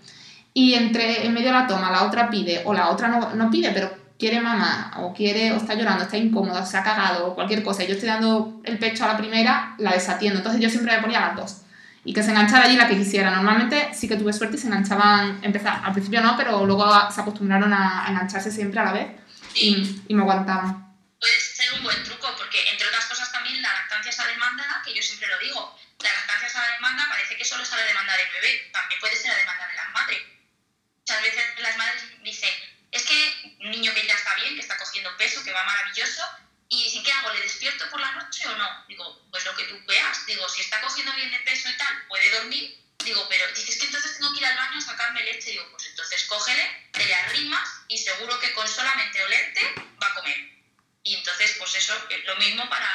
y entre en medio de la toma la otra pide o la otra no, no pide, pero quiere mamá o quiere o está llorando, está incómoda, se ha cagado o cualquier cosa y yo estoy dando el pecho a la primera, la desatiendo. Entonces yo siempre me ponía las dos y que se enganchara allí la que quisiera. Normalmente sí que tuve suerte y se enganchaban, empezar, al principio no, pero luego se acostumbraron a, engancharse siempre a la vez y, y me aguantaban.
Puede ser un buen truco porque entre otras cosas también la lactancia es a demanda, que yo siempre lo digo, la lactancia es a demanda parece que solo es a la demanda del bebé, también puede ser a demanda de la madre. Muchas veces las madres dicen, es que un niño que ya está bien, que está cogiendo peso, que va maravilloso, y dicen, ¿qué hago? ¿Le despierto por la noche o no? Digo, pues lo que tú veas. Digo, si está cogiendo bien de peso y tal, puede dormir. Digo, pero dices que entonces tengo que ir al baño a sacarme leche. Digo, pues entonces cógele, te le arrimas y seguro que con solamente olerte va a comer. Y entonces, pues eso, lo mismo para,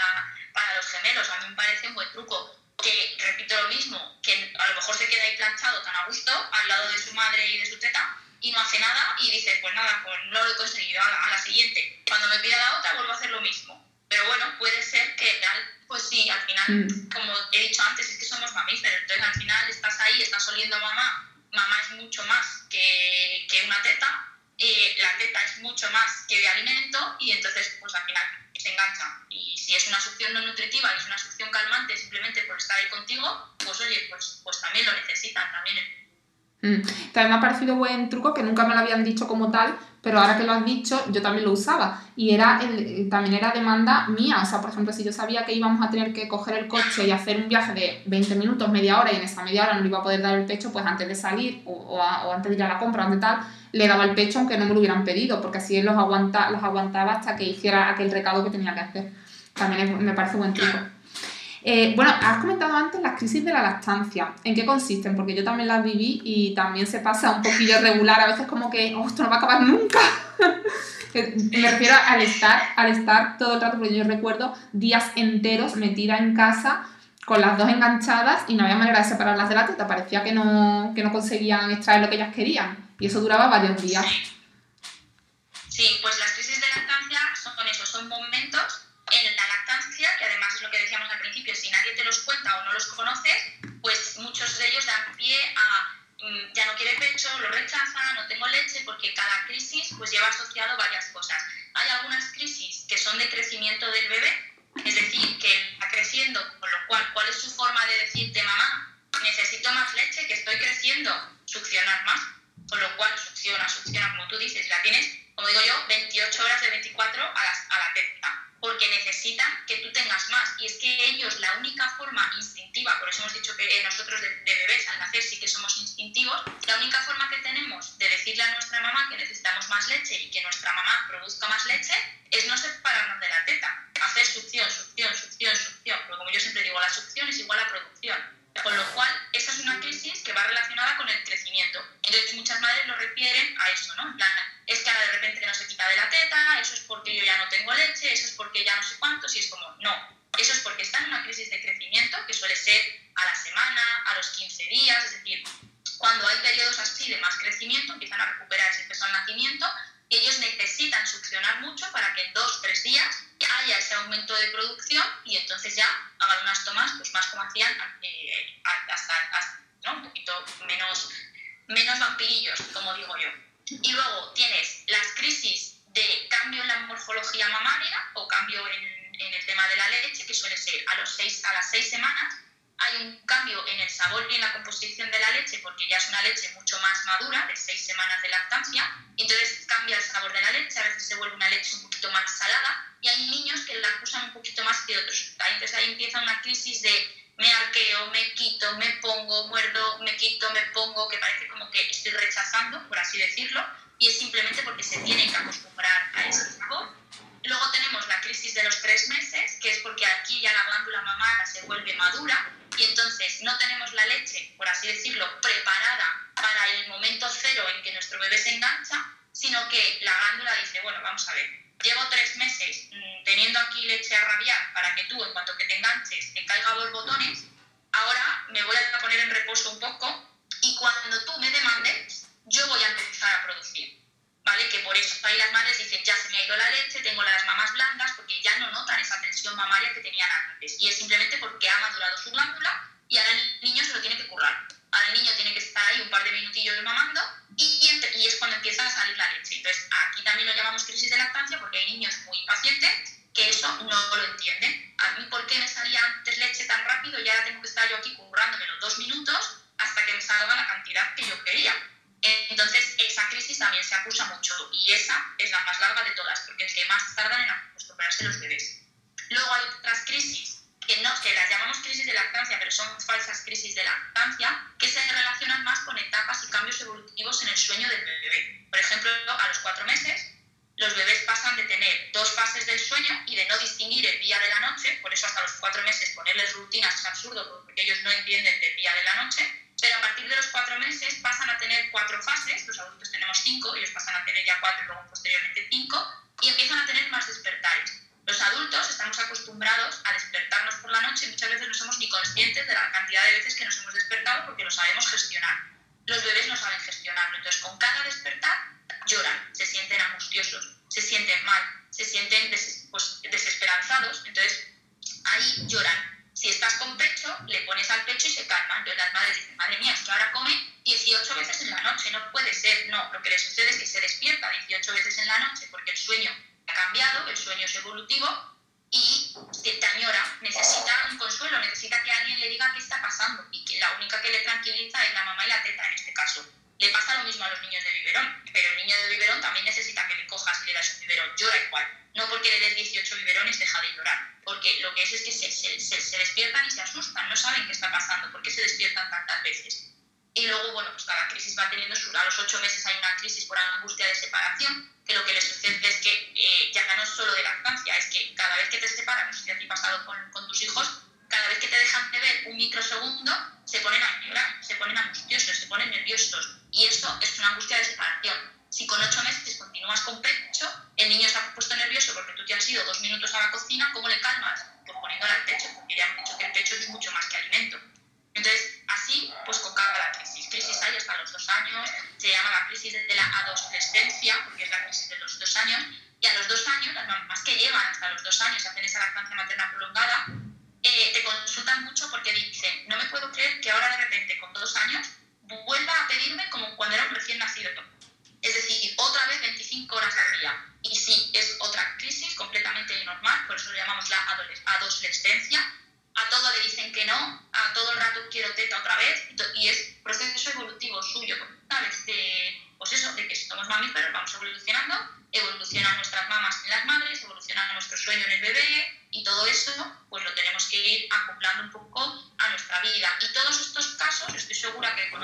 para los gemelos. A mí me parece un buen truco. Que, repito lo mismo, que a lo mejor se queda ahí planchado tan a gusto al lado de su madre y de su teta, y no hace nada y dice, pues nada, pues no lo he conseguido, a la, siguiente. Cuando me pida la otra vuelvo a hacer lo mismo. Pero bueno, puede ser que pues sí, al final, mm. como he dicho antes, es que somos mamíferos, entonces al final estás ahí, estás oliendo a mamá, mamá es mucho más que, que una teta, eh, la teta es mucho más que de alimento y entonces pues al final se engancha. Y si es una succión no nutritiva y es una succión calmante simplemente por estar ahí contigo, pues oye, pues, pues también lo necesitan, también
Mm. También me ha parecido buen truco que nunca me lo habían dicho como tal, pero ahora que lo has dicho, yo también lo usaba. Y era el, también era demanda mía. O sea, por ejemplo, si yo sabía que íbamos a tener que coger el coche y hacer un viaje de 20 minutos, media hora, y en esa media hora no le iba a poder dar el pecho, pues antes de salir o, antes de ir a la compra antes de tal, le daba el pecho aunque no me lo hubieran pedido, porque así los, aguanta, los aguantaba hasta que hiciera aquel recado que tenía que hacer. También me parece buen truco. Eh, bueno, has comentado antes las crisis de la lactancia. ¿En qué consisten? Porque yo también las viví y también se pasa un poquillo regular. A veces como que, oh, esto no va a acabar nunca. Me refiero al estar, al estar todo el rato, porque yo recuerdo días enteros metida en casa con las dos enganchadas y no había manera de separarlas de la teta. Parecía que no, que no conseguían extraer lo que ellas querían. Y eso duraba varios días.
Sí, pues las crisis de lactancia son eso, son momentos en la lactancia, que además es lo que decíamos al principio, si nadie te los cuenta o no los conoces, pues muchos de ellos dan pie a mm, ya no quiere pecho, lo rechaza, no tengo leche, porque cada crisis pues lleva asociado varias cosas. Hay algunas crisis que son de crecimiento del bebé, es decir, que está creciendo, con lo cual, ¿cuál es su forma de decirte, mamá, necesito más leche, que estoy creciendo? Succionar más, con lo cual succiona, succiona, como tú dices, la tienes, como digo yo, 28 horas de 24 a, a la teta porque necesitan que tú tengas más. Y es que ellos, la única forma instintiva, por eso hemos dicho que eh, nosotros de, de, bebés al nacer sí que somos instintivos, la única forma que tenemos de decirle a nuestra mamá que necesitamos más leche y que nuestra mamá produzca más leche es no separarnos de la teta, hacer succión, succión, succión, succión. Porque como yo siempre digo, la succión es igual a producción. Con lo cual, esa es una crisis que va relacionada con el crecimiento. Entonces, muchas madres lo refieren a eso, ¿no? En plan, es que ahora de repente no se quita de la teta, eso es porque yo ya no tengo leche, eso es porque ya no sé cuánto, y es como, no, eso es porque está en una crisis de crecimiento que suele ser a la semana, a los 15 días, es decir, cuando hay periodos así de más crecimiento, empiezan a recuperar ese peso al nacimiento, y ellos necesitan succionar mucho para que en dos, tres días haya ese aumento de producción y entonces ya hagan unas tomas pues más como hacían eh, hasta, hasta ¿no? un poquito menos, menos vampirillos, como digo yo. Y luego tienes las crisis de cambio en la morfología mamaria o cambio en, en el tema de la leche, que suele ser a, los seis, a las seis semanas, hay un cambio en el sabor y en la composición de la leche porque ya es una leche mucho más madura, de seis semanas de lactancia, entonces cambia el sabor de la leche, a veces se vuelve una leche un poquito más salada, y hay niños que la usan un poquito más que otros. Entonces ahí empieza una crisis de me arqueo, me quito, me pongo, muerdo, me quito, me pongo, que parece como que estoy rechazando, por así decirlo, y es simplemente porque se tienen que acostumbrar a ese sabor. Luego tenemos la crisis de los tres meses, que es porque aquí ya la glándula mamaria se vuelve madura y entonces no tenemos la leche, por así decirlo, preparada para el momento cero en que nuestro bebé se engancha, sino que la glándula dice, bueno, vamos a ver, llevo tres meses mmm, teniendo aquí leche a rabiar para que tú, en cuanto que te enganches, te caiga los botones, ahora me voy a poner en reposo un poco y cuando tú me demandes, yo voy a empezar a producir. ¿Vale? Que por eso ahí las madres dicen, ya se me ha ido la leche, tengo las mamas blandas, porque ya no notan esa tensión mamaria que tenían antes. Y es simplemente porque ha madurado su glándula y ahora el niño se lo tiene que currar. El niño tiene que estar ahí un par de minutillos mamando y, y es cuando empieza a salir la leche. Entonces, aquí también lo llamamos crisis de lactancia porque hay niños muy impacientes que eso no lo entienden. A mí, ¿por qué me salía antes leche tan rápido y ahora tengo que estar yo aquí currándome los dos minutos hasta que me salga la cantidad que yo quería? Entonces, esa crisis también se acusa mucho y esa es la más larga de todas, porque es que más tardan en acostumbrarse los bebés. Luego hay otras crisis que, no, que las llamamos crisis de lactancia, pero son falsas crisis de lactancia, que se relacionan más con etapas y cambios evolutivos en el sueño del bebé. Por ejemplo, a los cuatro meses, los bebés pasan de tener dos fases del sueño y de no distinguir el día de la noche, por eso hasta los cuatro meses ponerles rutinas es absurdo, porque ellos no entienden del día de la noche, pero a partir de los cuatro meses pasan a tener cuatro fases, los adultos tenemos cinco, ellos pasan a tener ya cuatro y luego posteriormente cinco, y empiezan a tener más despertares. Los adultos estamos acostumbrados a despertarnos por la noche y muchas veces no somos ni conscientes de la cantidad de veces que nos hemos despertado porque lo sabemos gestionar. Los bebés no saben gestionarlo, entonces con cada despertar lloran, se sienten angustiosos, se sienten mal,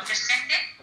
segura que conoces gente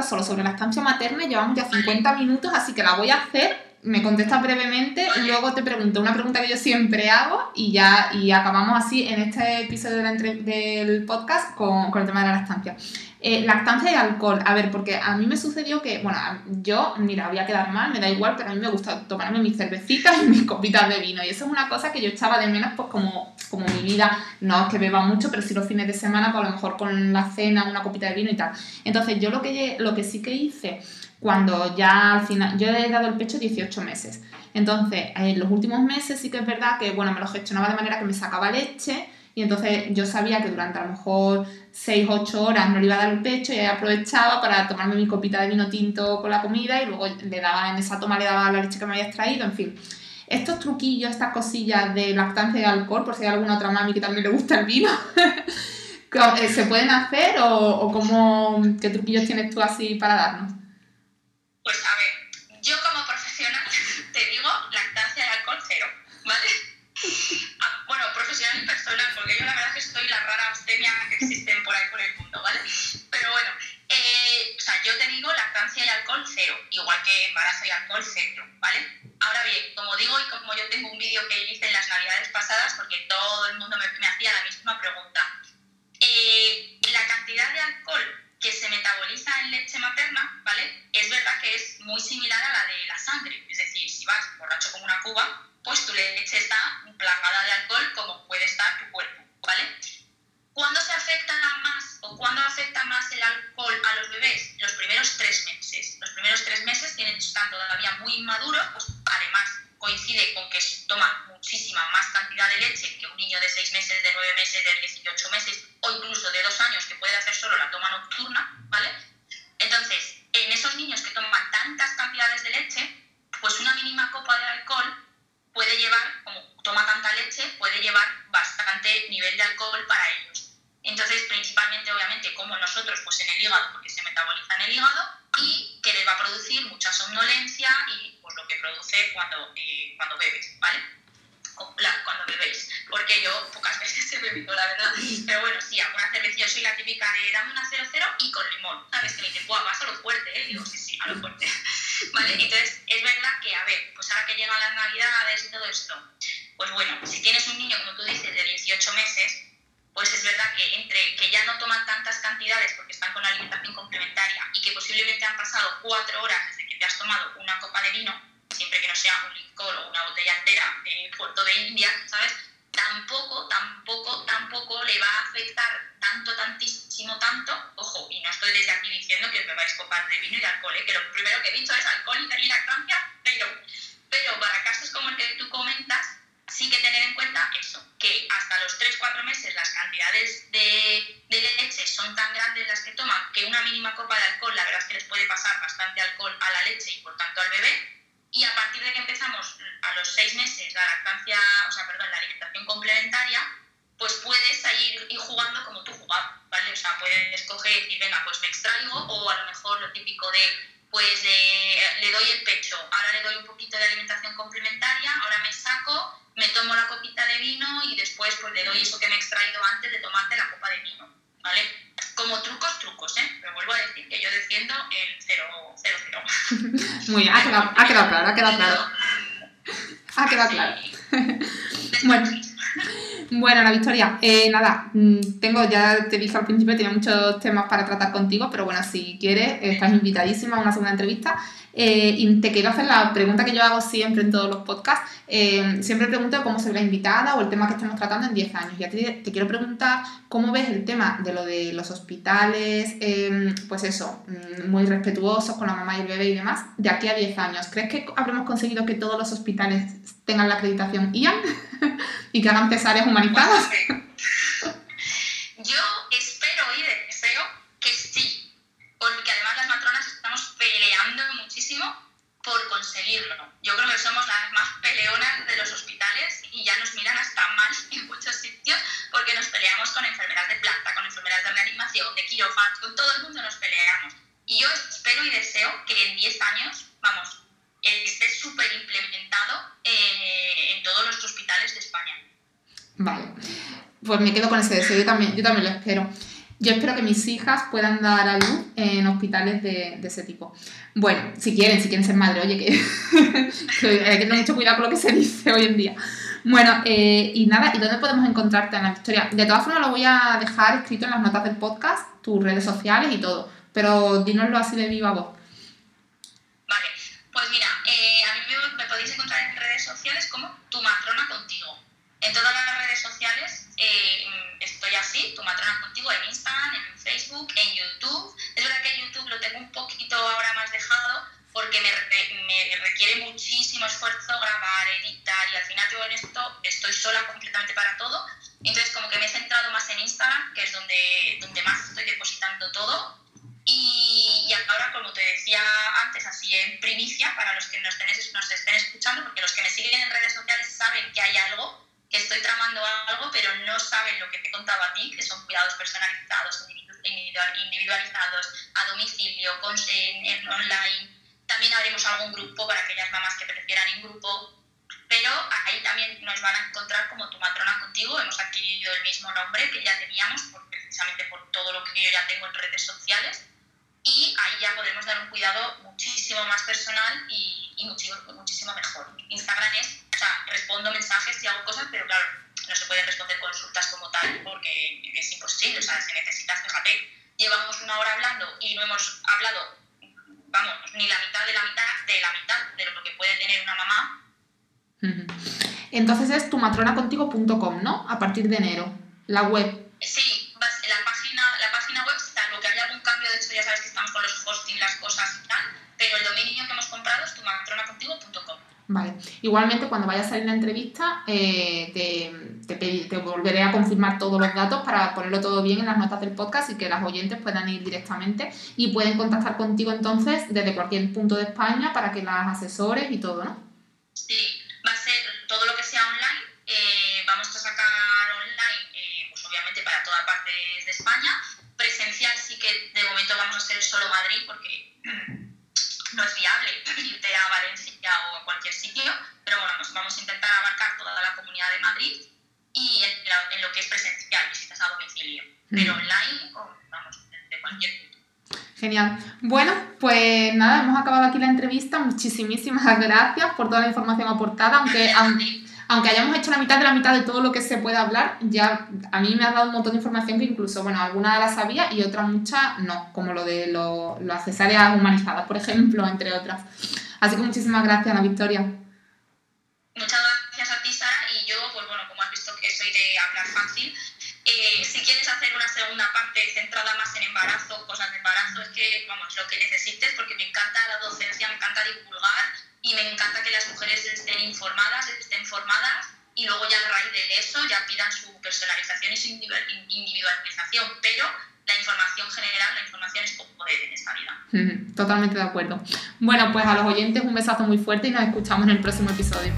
solo sobre la estancia materna. Llevamos ya 50 minutos, así que la voy a hacer. Me contestas brevemente luego te pregunto una pregunta que yo siempre hago y ya y acabamos así en este episodio del podcast con, con el tema de la estancia. Eh, lactancia y alcohol. A ver, porque a mí me sucedió que, bueno, yo, mira, voy a quedar mal, me da igual, pero a mí me gusta tomarme mis cervecitas y mis copitas de vino. Y eso es una cosa que yo echaba de menos, pues como, como mi vida, no es que beba mucho, pero sí los fines de semana, pues a lo mejor con la cena, una copita de vino y tal. Entonces, yo lo que, lo que sí que hice cuando ya al final, yo he dado el pecho 18 meses. Entonces, en los últimos meses sí que es verdad que, bueno, me lo gestionaba de manera que me sacaba leche y entonces yo sabía que durante a lo mejor 6, 8 horas no le iba a dar el pecho y ahí aprovechaba para tomarme mi copita de vino tinto con la comida y luego le daba en esa toma le daba la leche que me había extraído, en fin. Estos truquillos, estas cosillas de lactancia y alcohol, por si hay alguna otra mami que también le gusta el vino, eh, ¿se pueden hacer o, cómo, qué truquillos tienes tú así para darnos?
Pues a ver, yo como profesional te digo lactancia y alcohol cero, ¿vale? bueno, profesional y personal, porque yo la verdad es que estoy la rara abstemia que existen por ahí por el mundo, ¿vale? Pero bueno, eh, o sea, yo te digo lactancia y alcohol cero, igual que embarazo y alcohol cero, ¿vale? Ahora bien, como digo y yo tengo un vídeo que
quedado claro, ha quedado claro. Ha quedado claro. bueno. Bueno, la Victoria, eh, nada, mm, tengo, ya te dije al principio, tenía muchos temas para tratar contigo, pero bueno, si quieres, estás invitadísima a una segunda entrevista. Eh, y te quiero hacer la pregunta que yo hago siempre en todos los podcasts. Eh, siempre pregunto cómo será la invitada o el tema que estamos tratando en 10 años. Y a ti te quiero preguntar cómo ves el tema de lo de los hospitales, pues eso, mm, muy respetuosos con la mamá y el bebé y demás, de aquí a 10 años. ¿Crees que habremos conseguido que todos los hospitales tengan la acreditación IAN y que hagan cesáreas humanizadas?
Yo espero y deseo que sí, porque además las matronas estamos peleando muchísimo por conseguirlo. Yo creo que somos las más peleonas de los hospitales y ya nos miran hasta mal en muchos sitios porque nos peleamos con enfermeras de planta, con enfermeras de reanimación, de quirófanos, con todo el mundo nos peleamos. Y yo espero y deseo que en 10 años, vamos, esté súper implementado eh, en todos los hospitales de España.
Vale, pues me quedo con ese deseo, yo también, yo también lo espero. Yo espero que mis hijas puedan dar a luz en hospitales de, ese tipo. Bueno, si quieren, si quieren ser madre, oye, que, hay que tener mucho cuidado con lo que se dice hoy en día. Bueno, eh, y nada, ¿y dónde podemos encontrarte en la historia? De todas formas, lo voy a dejar escrito en las notas del podcast, tus redes sociales y todo, pero dínoslo así de viva voz.
Vale, pues mira, eh, a mí me, podéis encontrar en redes sociales como tu matrona contigo. En todas las redes sociales eh, estoy así, tu matrona contigo, en Instagram, en Facebook, en YouTube. Es verdad que YouTube lo tengo un poquito ahora más dejado porque me, me requiere muchísimo esfuerzo grabar, editar y al final yo en esto estoy sola completamente para todo. Entonces como que me he centrado más en Instagram, que es donde, donde más estoy depositando todo. Y, y, ahora, como te decía antes, así en primicia, para los que nos, tenéis, nos estén escuchando, porque los que me siguen en redes sociales saben que hay algo que estoy tramando algo, pero no saben lo que te contaba a ti, que son cuidados personalizados, individualizados, a domicilio, en, online. También haremos algún grupo para aquellas mamás que prefieran en grupo, pero ahí también nos van a encontrar como tu matrona contigo. Hemos adquirido el mismo nombre que ya teníamos, precisamente por todo lo que yo ya tengo en redes sociales. Y ahí ya podemos dar un cuidado muchísimo más personal y, y muchísimo, muchísimo mejor. Instagram es sea, respondo mensajes y hago cosas, pero claro, no se pueden responder consultas como tal porque es imposible. O sea, si necesitas, fíjate, llevamos una hora hablando y no hemos hablado, vamos, ni la mitad de la mitad de la mitad de lo que puede tener una mamá.
Entonces es tumatronacontigo.com, ¿no? A partir de enero, la web.
Sí, la página, la página web, lo que haya algún cambio, de hecho ya sabes que estamos con los hosting, las cosas y tal, pero el dominio que hemos comprado es tumatronacontigo.com.
Vale. Igualmente, cuando vaya a salir la entrevista, eh, te, te, volveré a confirmar todos los datos para ponerlo todo bien en las notas del podcast y que las oyentes puedan ir directamente y pueden contactar contigo entonces desde cualquier punto de España para que las asesores y todo, ¿no?
Sí, va a ser todo lo que sea online. Eh, vamos a sacar online, eh, pues obviamente para todas partes de España. Presencial sí que de momento vamos a ser solo Madrid porque no es viable irte a Valencia o a cualquier sitio, pero bueno, vamos a intentar abarcar toda la comunidad de Madrid y en, lo que es presencial, visitas a domicilio, pero online o vamos, de cualquier punto.
Genial. Bueno, pues nada, hemos acabado aquí la entrevista. Muchísimas gracias por toda la información aportada, aunque, aunque hayamos hecho la mitad de la mitad de todo lo que se puede hablar, ya a mí me ha dado un montón de información que incluso, bueno, algunas las sabía y otras muchas no, como lo de lo, las cesáreas humanizadas, por ejemplo, entre otras. Así que muchísimas gracias, Ana Victoria.
Muchas gracias a ti, Sara, y yo, pues bueno, como has visto que soy de hablar fácil, eh, si quieres hacer una segunda parte centrada más en embarazo, cosas de embarazo, es que, vamos, lo que necesites, porque me encanta la docencia, me encanta divulgar y me encanta que las mujeres estén informadas, estén formadas y luego ya a raíz de eso ya pidan su personalización y su individualización, pero la información general, la información es poder en esta vida.
Totalmente de acuerdo. Bueno, pues a los oyentes un besazo muy fuerte y nos escuchamos en el próximo episodio.